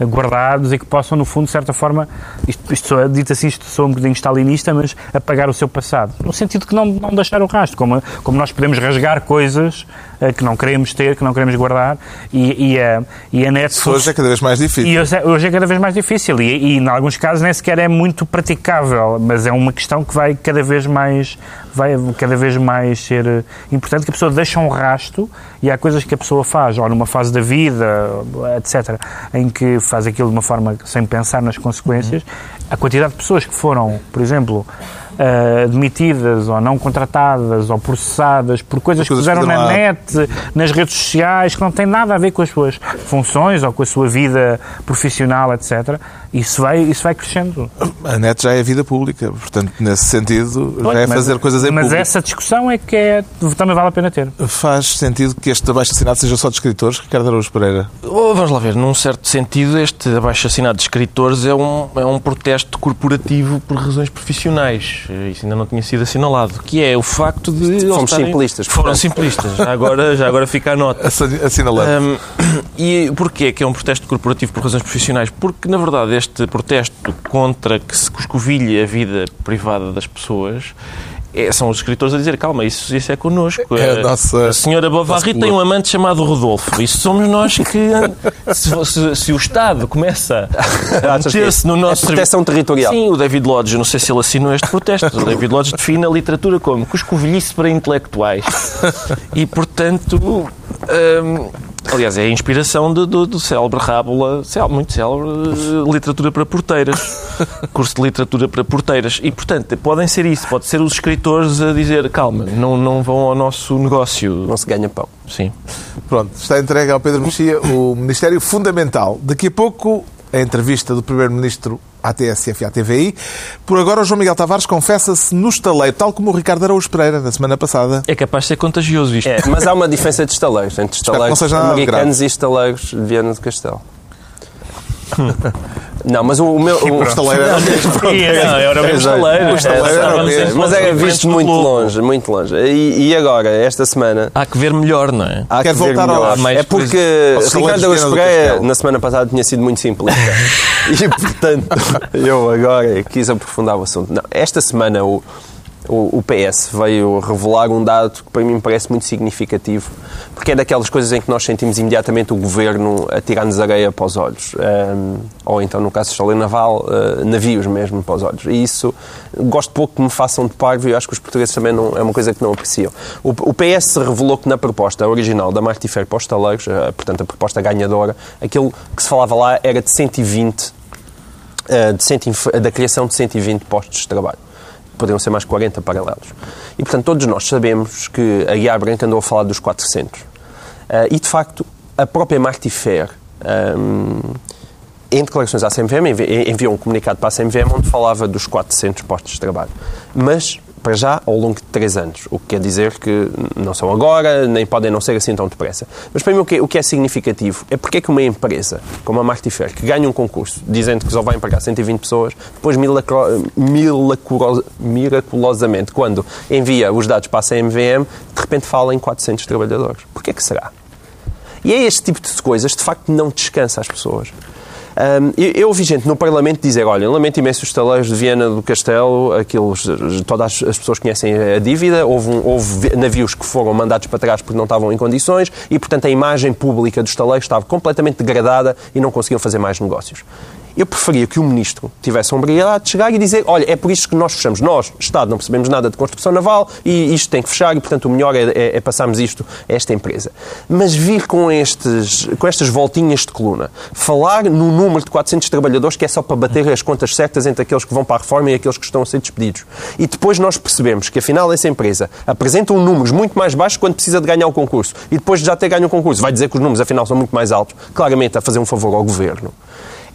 [SPEAKER 3] guardados e que possam, no fundo, de certa forma, isto, isto dito assim, isto sou um bocadinho stalinista, mas apagar o seu passado. No sentido que não, não deixar o rastro, como, como nós podemos rasgar coisas uh, que não queremos ter, que não queremos guardar, e, e, a, e a net...
[SPEAKER 1] Hoje é cada vez mais difícil.
[SPEAKER 3] E hoje, é, hoje é cada vez mais difícil, e, e em alguns casos nem sequer é muito praticável, mas é uma questão que vai cada vez mais vai cada vez mais ser eh, importante que a pessoa deixa um rasto e há coisas que a pessoa faz, ou numa fase da vida, etc., em que faz aquilo de uma forma sem pensar nas consequências. A quantidade de pessoas que foram, por exemplo, uh, demitidas ou não contratadas ou processadas por coisas, coisas que fizeram na net, nas redes sociais, que não têm nada a ver com as suas funções ou com a sua vida profissional, etc. Isso vai, isso vai crescendo.
[SPEAKER 1] A net já é vida pública, portanto, nesse sentido, já é fazer coisas em
[SPEAKER 3] mas
[SPEAKER 1] público.
[SPEAKER 3] Mas essa discussão é que é, também vale a pena ter.
[SPEAKER 1] Faz sentido que este abaixo-assinado seja só de escritores, Ricardo Araújo Pereira?
[SPEAKER 4] Oh, vamos lá ver, num certo sentido, este abaixo-assinado de escritores é um, é um protesto corporativo por razões profissionais. Isso ainda não tinha sido assinalado. Que é o facto de.
[SPEAKER 2] Fomos estarem... simplistas.
[SPEAKER 4] Foram simplistas. Já agora, já agora fica a nota.
[SPEAKER 1] Assinalado. Um,
[SPEAKER 4] e porquê que é um protesto corporativo por razões profissionais? Porque, na verdade, este protesto contra que se coscovilhe a vida privada das pessoas é, são os escritores a dizer, calma, isso, isso é connosco.
[SPEAKER 1] É a, nossa,
[SPEAKER 4] a senhora Bovary tem um amante chamado Rodolfo. Isso somos nós que... Se, se, se o Estado começa a meter-se no nosso...
[SPEAKER 2] É proteção territorial.
[SPEAKER 4] Sim, o David Lodge, não sei se ele assinou este protesto. O David Lodge define a literatura como cuscovilhice para intelectuais. E, portanto... Hum, Aliás, é a inspiração do, do, do célebre Rábula, muito célebre, eh, literatura para porteiras. Curso de literatura para porteiras. E, portanto, podem ser isso. Pode ser os escritores a dizer, calma, não, não vão ao nosso negócio.
[SPEAKER 2] Não se ganha pão.
[SPEAKER 4] Sim.
[SPEAKER 1] Pronto, está entregue ao Pedro Mexia o Ministério Fundamental. Daqui a pouco, a entrevista do Primeiro-Ministro à TSF e à TVI. Por agora, o João Miguel Tavares confessa-se no estaleiro, tal como o Ricardo Araújo Pereira, na semana passada.
[SPEAKER 4] É capaz de ser contagioso isto.
[SPEAKER 2] É, mas há uma diferença de estaleiros, entre estaleiros americanos e estaleiros de Viana do Castelo. Não, mas o, o meu. O
[SPEAKER 1] estaleiro era o mesmo.
[SPEAKER 4] Não, era o mesmo estaleiro.
[SPEAKER 1] O estaleiro era o mesmo.
[SPEAKER 2] Mas era visto muito longe, muito longe. E, e, agora, esta semana.
[SPEAKER 4] Há que ver melhor, não é?
[SPEAKER 2] Há
[SPEAKER 1] Quer
[SPEAKER 2] que
[SPEAKER 1] voltar
[SPEAKER 2] ver
[SPEAKER 1] ao.
[SPEAKER 2] É porque Ricardo Pereira, na semana passada, tinha sido muito simplista. e, portanto, eu agora quis aprofundar o assunto. Não, esta semana, o o, PS veio revelar um dado que para mim parece muito significativo, porque é daquelas coisas em que nós sentimos imediatamente o governo a tirar-nos areia para os olhos, um, ou então, no caso de Estalei Naval, uh, navios mesmo para os olhos. E isso, gosto pouco que me façam de parvo e acho que os portugueses também não, é uma coisa que não apreciam. O, o PS revelou que na proposta original da Martifer para os uh, portanto, a proposta ganhadora, aquilo que se falava lá era de 120, uh, de 100, da criação de 120 postos de trabalho poderiam ser mais 40 paralelos. E, portanto, todos nós sabemos que a Guiar Branca andou a falar dos 400. Uh, e, de facto, a própria Marty Fair, um, em declarações à CMVM, enviou um comunicado para a CMVM onde falava dos 400 postos de trabalho. Mas para já, ao longo de três anos. O que quer dizer que não são agora, nem podem não ser assim tão depressa. Mas para mim o que, é, o que é significativo é porque é que uma empresa, como a Martifer, que ganha um concurso dizendo que só vai empregar 120 pessoas, depois milagro, miraculosamente, quando envia os dados para a CMVM, de repente fala em 400 trabalhadores. Porquê que será? E é este tipo de coisas, de facto, não descansa as pessoas. Um, eu ouvi gente no Parlamento dizer, olha, lamento imenso os estaleiros de Viena do Castelo, aqueles, todas as pessoas conhecem a dívida, houve, um, houve navios que foram mandados para trás porque não estavam em condições e, portanto, a imagem pública dos estaleiros estava completamente degradada e não conseguiam fazer mais negócios. Eu preferia que o Ministro tivesse a obrigatoriedade de chegar e dizer olha, é por isso que nós fechamos. Nós, Estado, não percebemos nada de construção naval e isto tem que fechar e, portanto, o melhor é, é, é passarmos isto a esta empresa. Mas vir com, estes, com estas voltinhas de coluna, falar no número de 400 trabalhadores que é só para bater as contas certas entre aqueles que vão para a reforma e aqueles que estão a ser despedidos. E depois nós percebemos que, afinal, essa empresa apresenta um números muito mais baixos quando precisa de ganhar o concurso. E depois de já ter ganho o concurso, vai dizer que os números, afinal, são muito mais altos, claramente a fazer um favor ao Governo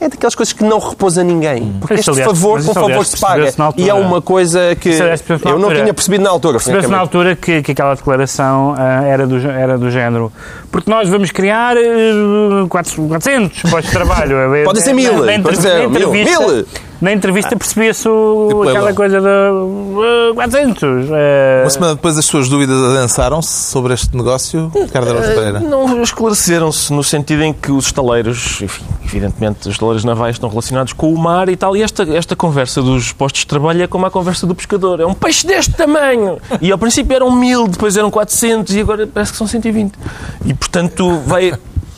[SPEAKER 2] é daquelas coisas que não repousa ninguém. Hum. Porque este aliás, favor com favor se paga. E é uma coisa que eu não tinha percebido na altura.
[SPEAKER 3] Percebeu-se na altura que, que aquela declaração uh, era, do, era do género porque nós vamos criar uh, 400 postos de trabalho.
[SPEAKER 2] Pode ser mil. Na, na, na, mil. mil.
[SPEAKER 3] Na entrevista percebia-se tipo aquela coisa de uh, 400. Uh...
[SPEAKER 1] Uma semana depois as suas dúvidas adensaram-se sobre este negócio, Ricardo Araújo Pereira?
[SPEAKER 4] Não, esclareceram-se no sentido em que os estaleiros, enfim, evidentemente os estaleiros navais estão relacionados com o mar e tal, e esta, esta conversa dos postos de trabalho é como a conversa do pescador. É um peixe deste tamanho! E ao princípio eram mil, depois eram 400 e agora parece que são 120. E portanto vai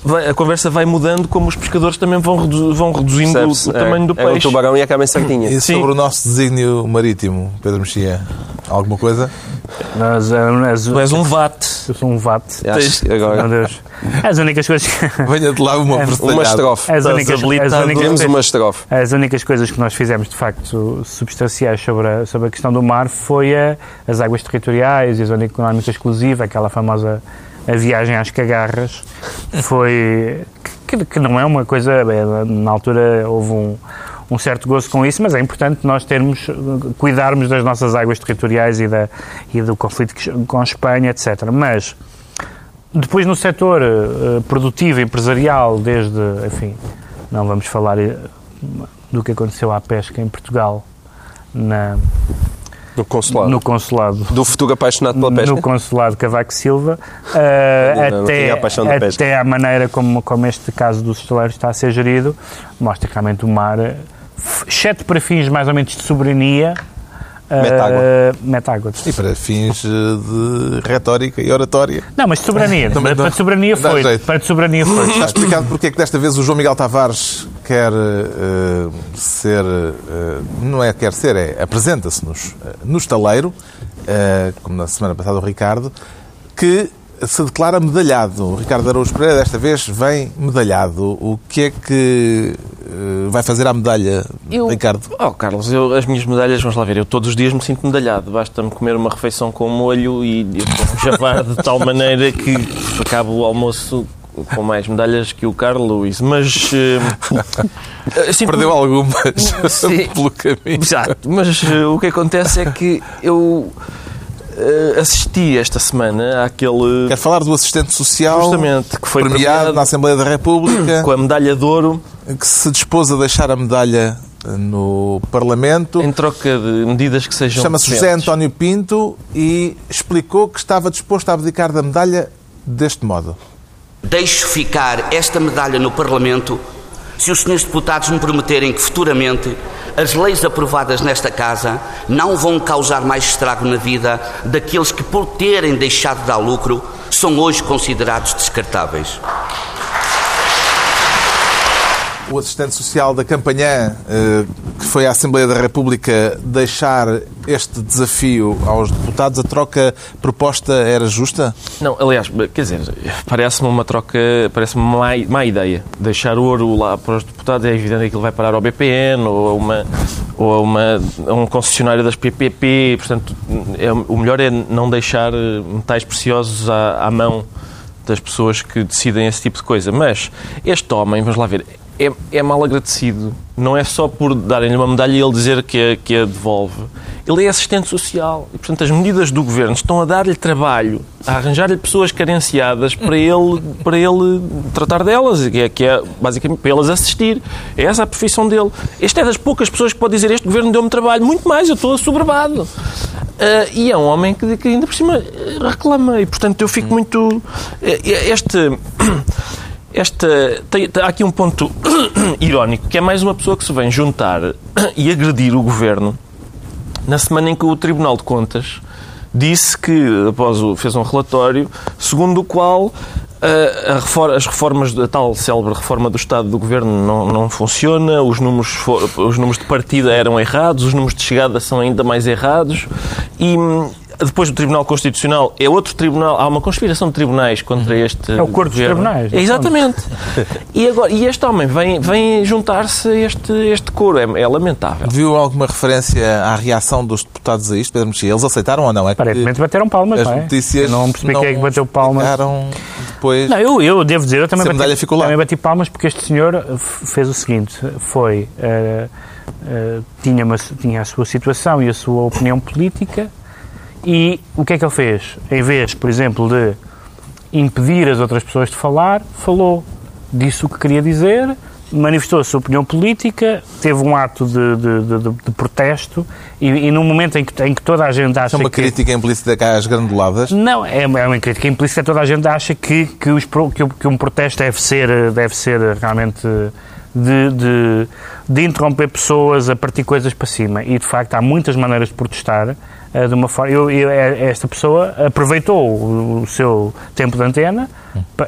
[SPEAKER 4] vai, a conversa vai mudando como os pescadores também vão, redu vão reduzindo o, o, tamanho
[SPEAKER 2] é,
[SPEAKER 4] do peixe. É
[SPEAKER 2] o tubarão e acaba em sardinha.
[SPEAKER 1] E sobre o nosso desígnio marítimo, Pedro Mexia, alguma coisa?
[SPEAKER 3] Nós,
[SPEAKER 4] és, tu és um VAT.
[SPEAKER 3] Eu sou um VAT.
[SPEAKER 2] Agora.
[SPEAKER 3] Meu Deus. As únicas coisas que...
[SPEAKER 1] Venha de lá uma é,
[SPEAKER 2] Uma estrofe.
[SPEAKER 3] As únicas, as únicas
[SPEAKER 2] Temos uma estrofe.
[SPEAKER 3] As únicas coisas que nós fizemos, de facto, substanciais sobre a, sobre a questão do mar foi a, as águas territoriais e a zona económica exclusiva, aquela famosa a viagem às cagarras foi que, que, não é uma coisa é, na altura houve um, um certo gozo com isso, mas é importante nós termos cuidarmos das nossas águas territoriais e, da, e do conflito com a Espanha, etc. Mas depois no setor uh, produtivo, empresarial, desde, enfim, não vamos falar eh, do que aconteceu à pesca em Portugal na
[SPEAKER 2] no consulado.
[SPEAKER 3] No consulado.
[SPEAKER 2] Do futuro apaixonado pela pesca?
[SPEAKER 3] No consulado Cavaco Silva. Uh, não, até, não a até a maneira como, como este caso dos estaleiros está a ser gerido, mostra que realmente o mar, exceto para fins mais ou menos de soberania,
[SPEAKER 2] Metágua.
[SPEAKER 3] Uh,
[SPEAKER 1] E para fins de retórica e oratória.
[SPEAKER 3] Não, mas de soberania. Também para de soberania foi. Para de soberania foi.
[SPEAKER 1] Está explicado porque é que desta vez o João Miguel Tavares quer uh, ser. Uh, não é quer ser, é apresenta-se-nos no estaleiro, como na semana passada o Ricardo, que se declara medalhado. O Ricardo Araújo Pereira desta vez vem medalhado. O que é que uh, vai fazer à medalha, eu, Ricardo?
[SPEAKER 4] Oh, Carlos, eu, as minhas medalhas, vamos lá ver, eu todos os dias me sinto medalhado. Basta-me comer uma refeição com molho e javar de tal maneira que acabo o almoço com mais medalhas que o Carlos Luís, mas...
[SPEAKER 1] Uh, Perdeu algumas pelo caminho.
[SPEAKER 4] Exato, mas uh, o que acontece é que eu assisti esta semana àquele.
[SPEAKER 1] Quer falar do assistente social
[SPEAKER 4] justamente, que foi
[SPEAKER 1] premiado, premiado na Assembleia da República
[SPEAKER 4] com a medalha de ouro.
[SPEAKER 1] Que se dispôs a deixar a medalha no Parlamento.
[SPEAKER 4] Em troca de medidas que sejam.
[SPEAKER 1] Chama-se José António Pinto e explicou que estava disposto a abdicar da medalha deste modo.
[SPEAKER 5] Deixo ficar esta medalha no Parlamento se os senhores deputados me prometerem que futuramente as leis aprovadas nesta Casa não vão causar mais estrago na vida daqueles que, por terem deixado de dar lucro, são hoje considerados descartáveis.
[SPEAKER 1] O assistente social da campanha eh, que foi à Assembleia da República deixar este desafio aos deputados, a troca proposta era justa?
[SPEAKER 4] Não, aliás, quer dizer, parece-me uma troca, parece-me má, má ideia. Deixar ouro lá para os deputados é evidente que aquilo vai parar ao BPN ou a, uma, ou a, uma, a um concessionário das PPP. Portanto, é, o melhor é não deixar metais preciosos à, à mão das pessoas que decidem esse tipo de coisa. Mas este homem, vamos lá ver, é, é mal agradecido. Não é só por darem-lhe uma medalha e ele dizer que a, que a devolve. Ele é assistente social. E, portanto, as medidas do governo estão a dar-lhe trabalho, a arranjar-lhe pessoas carenciadas para ele, para ele tratar delas, que é, que é basicamente para elas assistir. É essa a profissão dele. Este é das poucas pessoas que pode dizer este governo deu-me trabalho. Muito mais, eu estou assoberbado. Uh, e é um homem que, que, ainda por cima reclama. E, portanto, eu fico muito. Este. Esta, tem, há aqui um ponto irónico, que é mais uma pessoa que se vem juntar e agredir o governo na semana em que o Tribunal de Contas disse que, após o, fez um relatório, segundo o qual a, reforma, as reformas, a tal célebre reforma do Estado do Governo não, não funciona, os números, os números de partida eram errados, os números de chegada são ainda mais errados e, depois do Tribunal Constitucional, é outro tribunal, há uma conspiração de tribunais contra uhum. este.
[SPEAKER 3] É o corpo dos tribunais.
[SPEAKER 4] É, exatamente. e, agora, e este homem vem, vem juntar-se a este, este coro, é, é, lamentável.
[SPEAKER 1] Viu alguma referência à reação dos deputados a isto, Pedro Mexia? Eles aceitaram ou não?
[SPEAKER 3] É Aparentemente bateram palmas,
[SPEAKER 1] as
[SPEAKER 3] não
[SPEAKER 1] é? notícias
[SPEAKER 3] não percebi quem é que bateu palmas.
[SPEAKER 1] depois.
[SPEAKER 3] Não, eu, eu devo dizer, eu também bati, também bati palmas porque este senhor fez o seguinte: foi. Uh, uh, tinha, uma, tinha a sua situação e a sua opinião política e o que é que ele fez? Em vez, por exemplo, de impedir as outras pessoas de falar, falou, disse o que queria dizer, manifestou a sua opinião política, teve um ato de, de, de, de protesto e, e num momento em que, em que toda a gente acha
[SPEAKER 1] que... É uma
[SPEAKER 3] que,
[SPEAKER 1] crítica implícita às granduladas?
[SPEAKER 3] Não, é uma, é uma crítica implícita. Toda a gente acha que, que, os, que, que um protesto deve ser, deve ser realmente de, de, de, interromper pessoas a partir coisas para cima. E, de facto, há muitas maneiras de protestar uh, de uma forma... Eu, eu, é, esta pessoa aproveitou o, o seu tempo de antena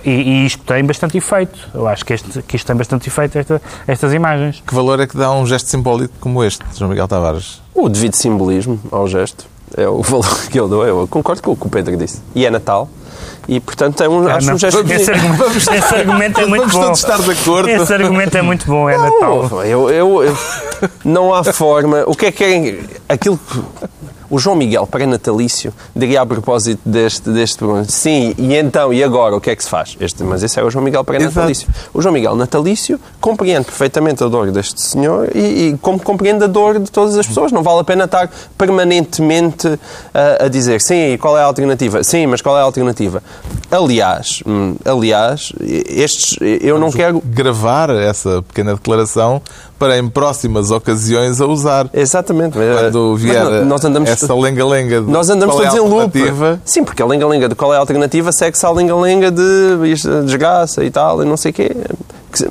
[SPEAKER 3] e, e, isto tem bastante efeito. Eu acho que, este, que isto tem bastante efeito, esta, estas imagens.
[SPEAKER 1] Que valor é que dá um gesto simbólico como este, João Miguel Tavares?
[SPEAKER 2] O devido simbolismo ao gesto. É o valor que eu dou. Eu concordo com o que o Pedro disse. E é Natal. E, portanto, é um,
[SPEAKER 3] é,
[SPEAKER 2] acho não, um gesto...
[SPEAKER 3] Esse argumento, esse argumento é muito
[SPEAKER 1] vamos
[SPEAKER 3] bom.
[SPEAKER 1] Vamos estar de acordo.
[SPEAKER 3] Esse argumento é muito bom, é
[SPEAKER 2] não,
[SPEAKER 3] Natal.
[SPEAKER 2] Eu, eu, eu, não há forma... O que é que é... Aquilo o João Miguel, pré-natalício, diria a propósito deste, deste programa, sim, e então, e agora, o que é que se faz? Este, mas esse é o João Miguel pré-natalício. O João Miguel natalício compreende perfeitamente a dor deste senhor e, e como compreende a dor de todas as pessoas. Não vale a pena estar permanentemente a, a dizer, sim, e qual é a alternativa? Sim, mas qual é a alternativa? Aliás, hum, aliás, estes, eu Vamos não quero...
[SPEAKER 1] Gravar essa pequena declaração para em próximas ocasiões a usar.
[SPEAKER 2] Exatamente.
[SPEAKER 1] Quando vier nós andamos, essa lenga-lenga de
[SPEAKER 2] Nós andamos todos é em loop. Sim, porque a lenga-lenga de qual é a alternativa segue-se à lenga-lenga de desgraça e tal, e não sei o quê.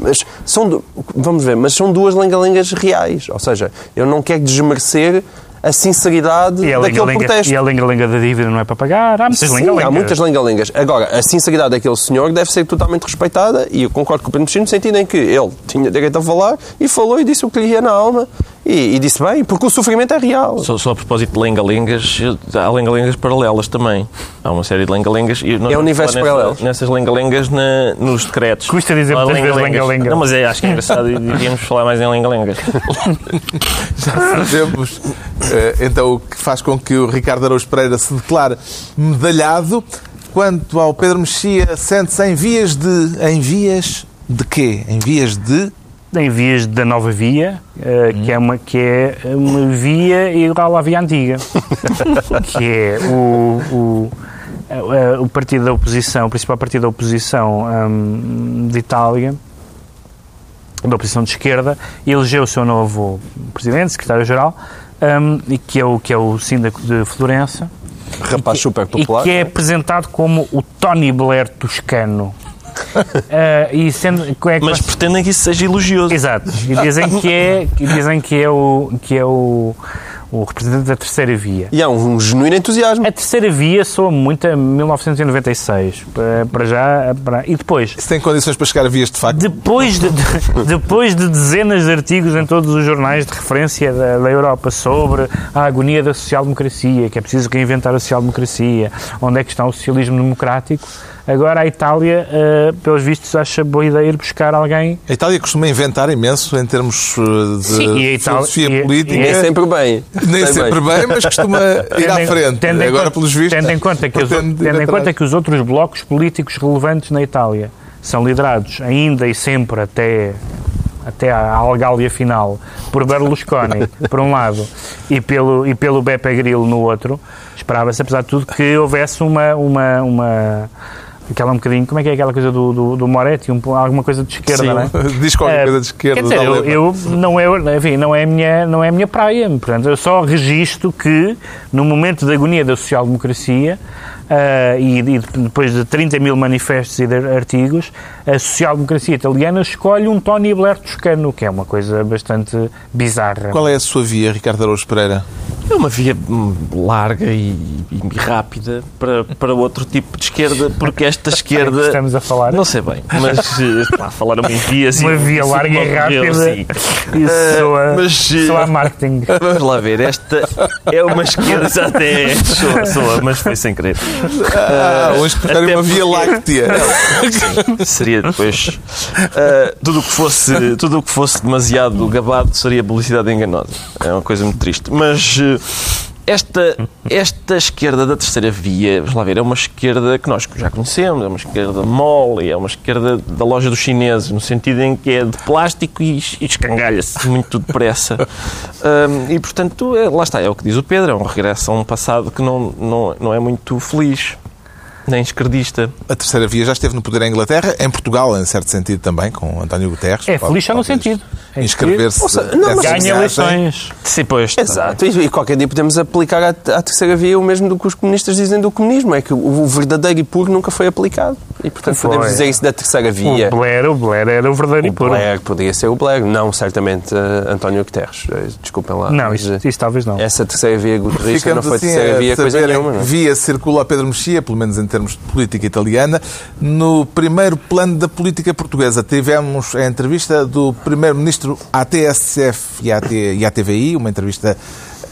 [SPEAKER 2] Mas são, vamos ver, mas são duas lenga-lengas reais. Ou seja, eu não quero desmerecer a sinceridade
[SPEAKER 3] e a
[SPEAKER 2] daquele protesto.
[SPEAKER 3] E a lenga-lenga da dívida não é para pagar? Há muitas lenga-lengas.
[SPEAKER 2] há muitas lenga-lengas. Agora, a sinceridade daquele senhor deve ser totalmente respeitada e eu concordo com o Pedro Mexino no sentido em que ele tinha direito a falar e falou e disse o que lhe ia na alma e, e, disse bem, porque o sofrimento é real.
[SPEAKER 4] Só, só a propósito de lenga-lengas, há lenga-lengas paralelas também. Há uma série de lenga-lengas.
[SPEAKER 2] É universos paralelos.
[SPEAKER 4] Nessas lenga-lengas na, nos decretos.
[SPEAKER 3] Custa dizer muitas vezes lenga-lenga.
[SPEAKER 4] Não, mas é, acho que é engraçado e devíamos falar mais em lenga-lengas.
[SPEAKER 1] Já sabemos, eh, então, o que faz com que o Ricardo Araújo Pereira se declare medalhado. Quanto ao Pedro Mexia, sente-se em vias de... Em vias de quê? Em vias de
[SPEAKER 3] em vias da nova via, uh, que, é uma, que é uma via igual à via antiga, que é o, o, o, partido da oposição, o principal partido da oposição um, de Itália, da oposição de esquerda, elegeu o seu novo presidente, secretário-geral, um, e que é o que é o síndico de Florença.
[SPEAKER 2] Rapaz
[SPEAKER 3] que,
[SPEAKER 2] super popular.
[SPEAKER 3] E que é apresentado como o Tony Blair toscano.
[SPEAKER 2] Uh, e sendo, é Mas pretendem que isso seja elogioso.
[SPEAKER 3] Exato. E dizem que é, dizem que é, o, que é o, o representante da terceira via.
[SPEAKER 2] E há um, um genuíno entusiasmo.
[SPEAKER 3] A terceira via soa muito a 1996, para, para já. Para, e depois,
[SPEAKER 1] Se tem condições para chegar a vias de facto.
[SPEAKER 3] depois de, de- depois de dezenas de artigos em todos os jornais de referência da, da Europa sobre a agonia da social-democracia, que é preciso reinventar a social-democracia, onde é que está o socialismo democrático, agora a Itália, eh, pelos vistos, acha boa ideia ir buscar alguém.
[SPEAKER 1] A Itália costuma inventar imenso em termos eh, de
[SPEAKER 3] Sim, e Itália-
[SPEAKER 1] filosofia
[SPEAKER 3] e-
[SPEAKER 1] política.
[SPEAKER 3] e
[SPEAKER 2] Nem sempre bem.
[SPEAKER 1] Nem sempre bem, mas costuma ir à frente.
[SPEAKER 3] tendo
[SPEAKER 1] Agora,
[SPEAKER 3] conta-
[SPEAKER 1] pelos vistos.
[SPEAKER 3] Tendo em conta que, os, tendo em conta que os outros blocos políticos relevantes na Itália são liderados ainda e sempre até até à algália final, por Berlusconi, por um lado, e pelo, e pelo Beppe Grillo no outro, esperava-se, apesar de tudo, que houvesse uma, uma, uma aquela um bocadinho, como é que é aquela coisa do, do, do Moretti, um, alguma coisa de esquerda,
[SPEAKER 2] Sim.
[SPEAKER 3] não é?
[SPEAKER 1] Diz qualquer
[SPEAKER 3] Eh,
[SPEAKER 1] coisa de esquerda.
[SPEAKER 3] Quer dizer, eu, eu não, é, enfim, não, é a minha, não é a minha praia. Portanto, eu só registro que, no momento da agonia da social-democracia, ah, e, e depois de 30 mil manifestos e de artigos, a social-democracia italiana escolhe um Tony Blair toscano, que é uma coisa bastante bizarra.
[SPEAKER 1] Qual é a sua via, Ricardo Araújo Pereira?
[SPEAKER 4] É uma via hum, larga e, e rápida para, para outro tipo de esquerda, porque esta esquerda.
[SPEAKER 3] Estamos a falar.
[SPEAKER 4] Não sei bem, mas eh, pá, falaram em vias e-
[SPEAKER 3] Uma via
[SPEAKER 4] isso
[SPEAKER 3] larga e rápida.
[SPEAKER 4] sim.
[SPEAKER 3] Isso
[SPEAKER 4] Eh,
[SPEAKER 3] soa,
[SPEAKER 4] mas,
[SPEAKER 3] soa a marketing.
[SPEAKER 4] Vamos lá ver, esta é uma esquerda, já até soa, soa, mas foi sem querer.
[SPEAKER 1] Ah, hoje preferem
[SPEAKER 4] até
[SPEAKER 1] uma via láctea.
[SPEAKER 4] Seria depois. ah, tudo o que fosse tudo o que fosse demasiado gabado seria publicidade enganosa. É uma coisa muito triste. Mas eh, esta, esta esquerda da terceira via, vamos lá ver, é uma esquerda que nós já conhecemos, é uma esquerda mole, é uma esquerda da loja dos chineses, no sentido em que é de plástico e, e escangalha-se muito depressa. Ahm, e, portanto, é- lá está, é o que diz o Pedro, é um regresso a um passado que não, não, não é muito feliz, nem esquerdista.
[SPEAKER 1] A terceira via já esteve no poder em Inglaterra, em Portugal, em certo sentido também, com António Guterres.
[SPEAKER 3] É
[SPEAKER 1] Pode-
[SPEAKER 3] feliz só no sentido. É
[SPEAKER 1] Inscrever-se.
[SPEAKER 3] Ganha eleições.
[SPEAKER 4] Sim, pois.
[SPEAKER 2] Exato, e, e qualquer dia podemos aplicar à, à terceira via o mesmo do que os comunistas dizem do comunismo, é que o, o verdadeiro e puro nunca foi aplicado. E portanto
[SPEAKER 3] Foi.
[SPEAKER 2] podemos dizer isso da terceira via.
[SPEAKER 3] O Blair, o Blair era o verdadeiro e
[SPEAKER 2] O
[SPEAKER 3] puro.
[SPEAKER 2] Blair, podia ser o Blair, não certamente eh, António Guterres. Eh, Desculpem lá.
[SPEAKER 3] Não, isso,
[SPEAKER 2] eh,
[SPEAKER 3] isso talvez não.
[SPEAKER 2] Essa terceira via guterrista não foi
[SPEAKER 1] assim
[SPEAKER 2] terceira
[SPEAKER 1] a
[SPEAKER 2] via coisa nenhuma.
[SPEAKER 1] que
[SPEAKER 2] Não. é?
[SPEAKER 1] via circula Pedro Mexia, pelo menos em termos de política italiana. No primeiro plano da política portuguesa tivemos a entrevista do primeiro-ministro à TSF e à, e à TVI, uma entrevista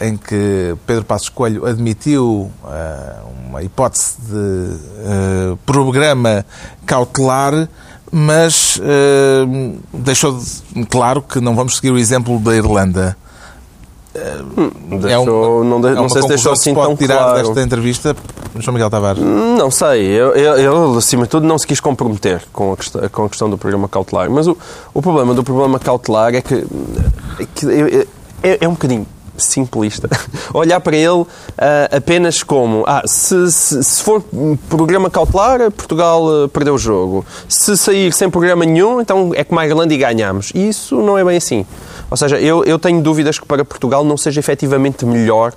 [SPEAKER 1] em que Pedro Passos Coelho admitiu ah, uma hipótese de ah, programa cautelar, mas ah, deixou de- claro que não vamos seguir o exemplo da Irlanda.
[SPEAKER 2] Deixou- não, de-
[SPEAKER 1] é
[SPEAKER 2] não sei se deixou assim tão
[SPEAKER 1] tirar
[SPEAKER 2] claro.
[SPEAKER 1] desta entrevista, João Miguel Tavares.
[SPEAKER 2] Não sei, ele, acima de tudo, não se quis comprometer com a questão, com a questão do programa cautelar. Mas o, o problema do programa cautelar é que, é, que é- é- é um bocadinho simplista. Olhar para ele ah, apenas como ah, se, se, se for programa cautelar, Portugal ah, perdeu o jogo. Se sair sem programa nenhum, então é como a Irlanda e ganhamos. E isso não é bem assim. Ou seja, eu, eu tenho dúvidas que para Portugal não seja efetivamente melhor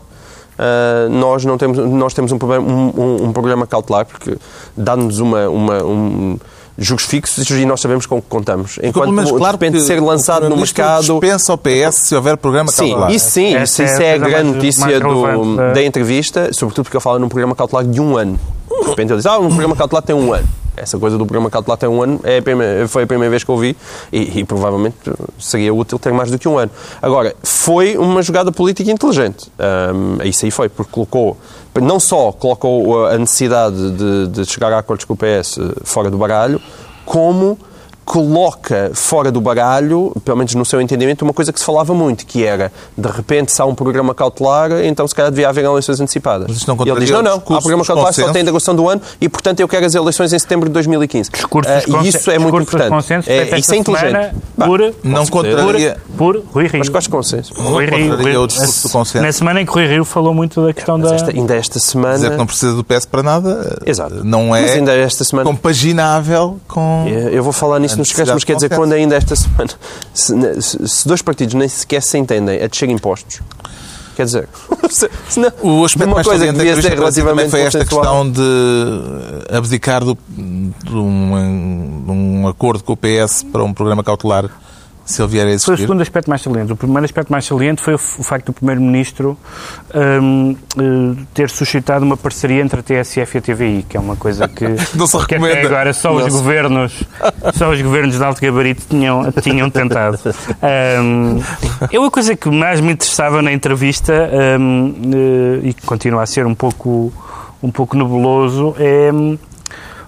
[SPEAKER 2] Uh, nós não temos nós temos um, um- um- um programa cautelar porque dá-nos uma, uma um, juros fixos e nós sabemos com o que contamos enquanto
[SPEAKER 1] Pelo menos,
[SPEAKER 2] de
[SPEAKER 1] claro
[SPEAKER 2] repente ser lançado
[SPEAKER 1] o
[SPEAKER 2] no mercado
[SPEAKER 1] dispensa ao PS se houver programa
[SPEAKER 2] Sim,
[SPEAKER 1] cautelar.
[SPEAKER 2] isso sim, isso, isso
[SPEAKER 3] é a
[SPEAKER 2] é a grande
[SPEAKER 3] mais-
[SPEAKER 2] notícia
[SPEAKER 3] mais
[SPEAKER 2] do-
[SPEAKER 3] relevante da-
[SPEAKER 2] entrevista, sobretudo porque eu falo num programa cautelar de um ano. De repente ele diz, ah, um programa cautelar tem um ano. Essa coisa do programa cautelar tem um ano é a primeira- foi a primeira vez que eu vi e, e provavelmente seria útil ter mais do que um ano. Agora, foi uma jogada política inteligente. Ahm, isso aí foi, porque colocou, não só colocou a necessidade de, de chegar a acordos com o PS fora do baralho, como coloca fora do baralho, pelo menos no seu entendimento, uma coisa que se falava muito, que era, de repente, se há um programa cautelar, então se calhar devia haver eleições antecipadas.
[SPEAKER 1] Mas não
[SPEAKER 2] ele diz, não,
[SPEAKER 1] o
[SPEAKER 2] não, há programa cautelar, só tem integração do ano e, portanto, eu quero as eleições em setembro de 2015.
[SPEAKER 3] Discurso dos
[SPEAKER 2] e isso é muito importante. É, isso é inteligente.
[SPEAKER 3] por,
[SPEAKER 1] Não contraria,
[SPEAKER 3] por Rui Rio.
[SPEAKER 2] Mas quais consensos?
[SPEAKER 3] Rui Rio, Rui-
[SPEAKER 1] do consenso.
[SPEAKER 3] Na semana em que Rui Rio falou muito da questão
[SPEAKER 2] Mas
[SPEAKER 3] da...
[SPEAKER 2] esta- ainda esta semana...
[SPEAKER 1] Dizer que não precisa do PS para nada
[SPEAKER 2] Exato.
[SPEAKER 1] não
[SPEAKER 2] Mas
[SPEAKER 1] é
[SPEAKER 2] ainda esta semana...
[SPEAKER 1] compaginável com...
[SPEAKER 2] Eu vou falar nisso
[SPEAKER 1] A
[SPEAKER 2] nos esquece, mas quer dizer, quando ainda esta semana, se, se- dois partidos nem sequer se entendem a descer impostos, quer dizer, se, não,
[SPEAKER 1] O aspecto
[SPEAKER 2] uma
[SPEAKER 1] mais
[SPEAKER 2] coisa que
[SPEAKER 1] saliente da
[SPEAKER 2] devia ser relativamente
[SPEAKER 1] foi esta questão de abdicar do, de, um, de um acordo com o PS para um programa cautelar se ele vier a
[SPEAKER 3] Foi o
[SPEAKER 1] existir.
[SPEAKER 3] segundo aspecto mais saliente. O primeiro aspecto mais saliente foi o, facto do Primeiro-Ministro hum, eh, ter suscitado uma parceria entre a TSF e a TVI, que é uma coisa que,
[SPEAKER 1] Não se
[SPEAKER 3] que até agora só os governos só os governos de alto gabarito tinham, tinham tentado. Hum, eu a coisa que mais me interessava na entrevista hum, eh, e que continua a ser um pouco, um pouco nebuloso é hum,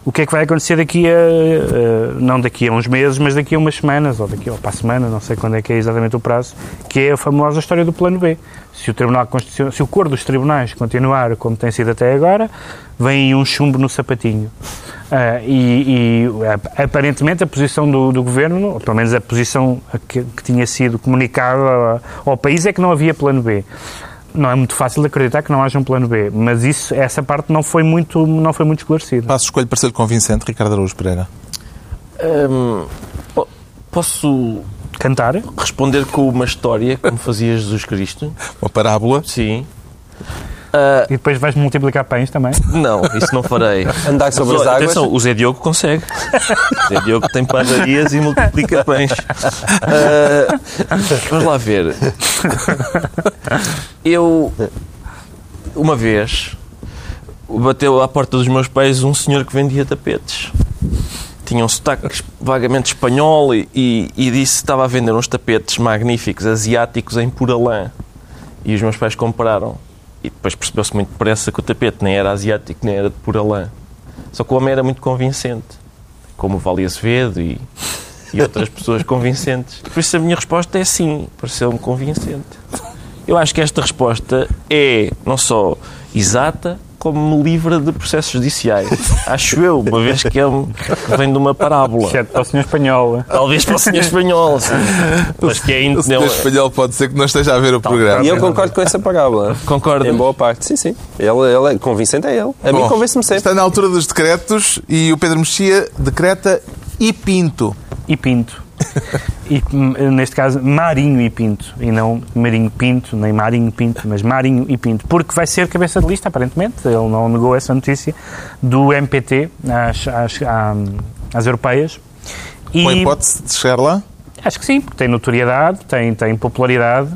[SPEAKER 3] o que é que vai acontecer daqui a, eh, não daqui a uns meses, mas daqui a umas semanas, ou daqui ou para a semana, não sei quando é que é exatamente o prazo, que é a famosa história do plano B. Se o Tribunal Constitucional, se o cor dos tribunais continuar como tem sido até agora, vem um chumbo no sapatinho. Ah, e, e, ap- aparentemente a posição do, do governo, ou pelo menos a posição que, que tinha sido comunicada ao país, é que não havia plano B. Não é muito fácil de acreditar que não haja um plano B, mas isso, essa parte não foi muito, não foi muito esclarecida.
[SPEAKER 1] Passo escolho para ser convincente, Ricardo Araújo Pereira.
[SPEAKER 4] Hum, po- posso
[SPEAKER 3] Cantar?
[SPEAKER 4] responder com uma história, como fazia Jesus Cristo?
[SPEAKER 1] Uma parábola.
[SPEAKER 4] Sim. Ah,
[SPEAKER 3] E depois vais multiplicar pães também?
[SPEAKER 4] não, isso não farei.
[SPEAKER 2] Andar sobre as águas.
[SPEAKER 4] Atenção, o Zé Diogo consegue. O Zé Diogo tem padarias e multiplica pães. Ah, vamos lá ver. Eu, uma vez, bateu à porta dos meus pais um senhor que vendia tapetes. Tinha um sotaque vagamente espanhol e, e, e disse que estava a vender uns tapetes magníficos, asiáticos, em puralã. E os meus pais compraram. E depois percebeu-se muito depressa que o tapete nem era asiático, nem era de puralã. Só que o homem era muito convincente. Como o Vale Azevedo e, e outras pessoas convincentes. Por isso a minha resposta é sim. Pareceu-me convincente. Eu acho que esta resposta é não só exata, como me livra de processos judiciais. Acho eu, uma vez que é um- vem de uma parábola.
[SPEAKER 3] Exceto para o senhor espanhol.
[SPEAKER 4] Talvez para o senhor espanhol, sim. mas que é
[SPEAKER 1] O senhor espanhol pode ser que não esteja a ver o programa.
[SPEAKER 2] E eu concordo com essa parábola.
[SPEAKER 4] Concordo.
[SPEAKER 2] Em boa parte, sim, sim. Ele, ele é convincente, é ele. A mim
[SPEAKER 1] Bom,
[SPEAKER 2] convence-me sempre.
[SPEAKER 1] Está na altura dos decretos e o Pedro Mexia decreta e pinto.
[SPEAKER 3] E Pinto. E, hum, neste caso, Marinho e Pinto. E não Marinho Pinto, nem Marinho Pinto, mas Marinho e Pinto. Porque vai ser cabeça de lista, aparentemente. Ele não negou essa notícia. Do MPT às, às, às europeias. E
[SPEAKER 1] Com a hipótese de chegar lá?
[SPEAKER 3] acho que sim, porque tem notoriedade, tem, tem popularidade.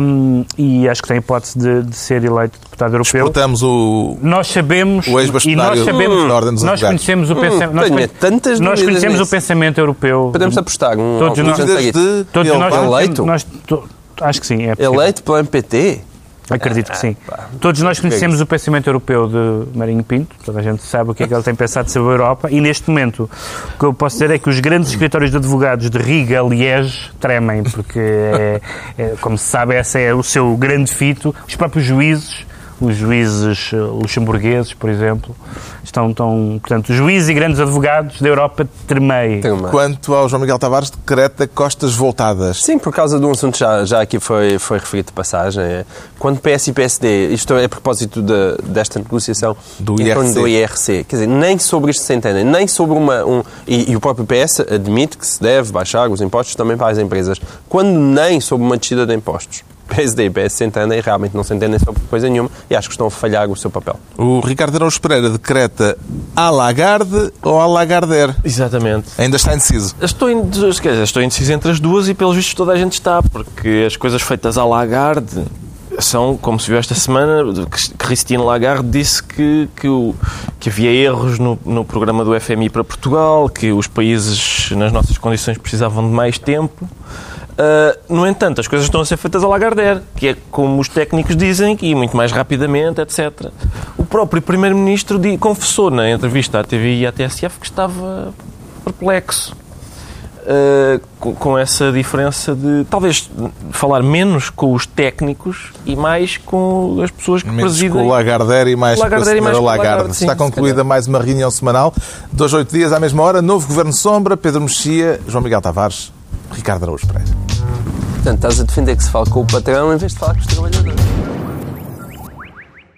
[SPEAKER 3] Hum, e acho que tem hipótese de, de ser eleito deputado europeu.
[SPEAKER 1] Exportamos o,
[SPEAKER 3] Nós sabemos
[SPEAKER 1] o
[SPEAKER 3] e nós
[SPEAKER 1] ex-bastonário
[SPEAKER 3] sabemos,
[SPEAKER 1] da Ordem dos
[SPEAKER 3] nós conhecemos o pensamento, nós,
[SPEAKER 2] tenho
[SPEAKER 3] conhe-
[SPEAKER 2] tantas
[SPEAKER 3] nós conhecemos
[SPEAKER 2] nisso.
[SPEAKER 3] o pensamento europeu.
[SPEAKER 2] Podemos apostar. Um,
[SPEAKER 3] Todos nós- Todos nós
[SPEAKER 2] eleito?
[SPEAKER 3] nós- to- acho que sim, é possível.
[SPEAKER 2] Eleito pelo MPT?
[SPEAKER 3] Acredito que sim. Todos nós conhecemos o pensamento europeu de Marinho Pinto, toda a gente sabe o que é que ele tem pensado sobre a Europa, e neste momento o que eu posso dizer é que os grandes escritórios de advogados de Riga, Liege, tremem, porque, é, é, como se sabe, esse é o seu grande fito. Os próprios juízes, os juízes eh, luxemburgueses, por exemplo, estão, estão portanto, juízes e grandes advogados da Europa
[SPEAKER 2] uma.
[SPEAKER 1] Quanto ao João Miguel Tavares, decreta costas voltadas.
[SPEAKER 2] Sim, por causa de um assunto já, já aqui foi, foi referido de passagem. é, Quando PS e PSD, isto é a propósito de- desta negociação
[SPEAKER 1] Do
[SPEAKER 2] em torno
[SPEAKER 1] IRC.
[SPEAKER 2] do IRC, quer dizer, nem sobre isto se entendem, nem sobre uma. Um, e, e o próprio PS admite que se deve baixar os impostos também para as empresas, quando nem sobre uma descida de impostos. PSD e PS se entendem e realmente não se entendem sobre coisa nenhuma e acho que estão a falhar o seu papel.
[SPEAKER 1] O Ricardo Araújo Pereira decreta à Lagarde ou à Lagarder.
[SPEAKER 4] Exatamente.
[SPEAKER 1] Ainda está indeciso.
[SPEAKER 4] Estou, indeciso, quer dizer, estou indeciso entre as duas e, pelos vistos, toda a gente está, porque as coisas feitas à Lagarde são, como se viu esta semana, que Christine Lagarde disse que, que, o- que havia erros no, no programa do FMI para Portugal, que os países, nas nossas condições, precisavam de mais tempo. Ah, no entanto, as coisas estão a ser feitas à Lagardère, que é como os técnicos dizem, e muito mais rapidamente, etc. O próprio Primeiro-Ministro confessou na entrevista à TV e à TSF que estava perplexo uh, com, com essa diferença de talvez falar menos com os técnicos e mais com as pessoas que
[SPEAKER 1] Menos
[SPEAKER 4] presidem.
[SPEAKER 1] com o Lagardère e mais
[SPEAKER 4] Lagardère
[SPEAKER 1] com a senhora Lagarde.
[SPEAKER 4] Lagarde, sim,
[SPEAKER 1] Está concluída mais uma reunião semanal. Dois, oito dias à mesma hora. Novo Governo Sombra, Pedro Mexia, João Miguel Tavares, Ricardo Araújo Pereira.
[SPEAKER 2] Portanto, estás a defender que se fale com o patrão em vez de falar com os trabalhadores.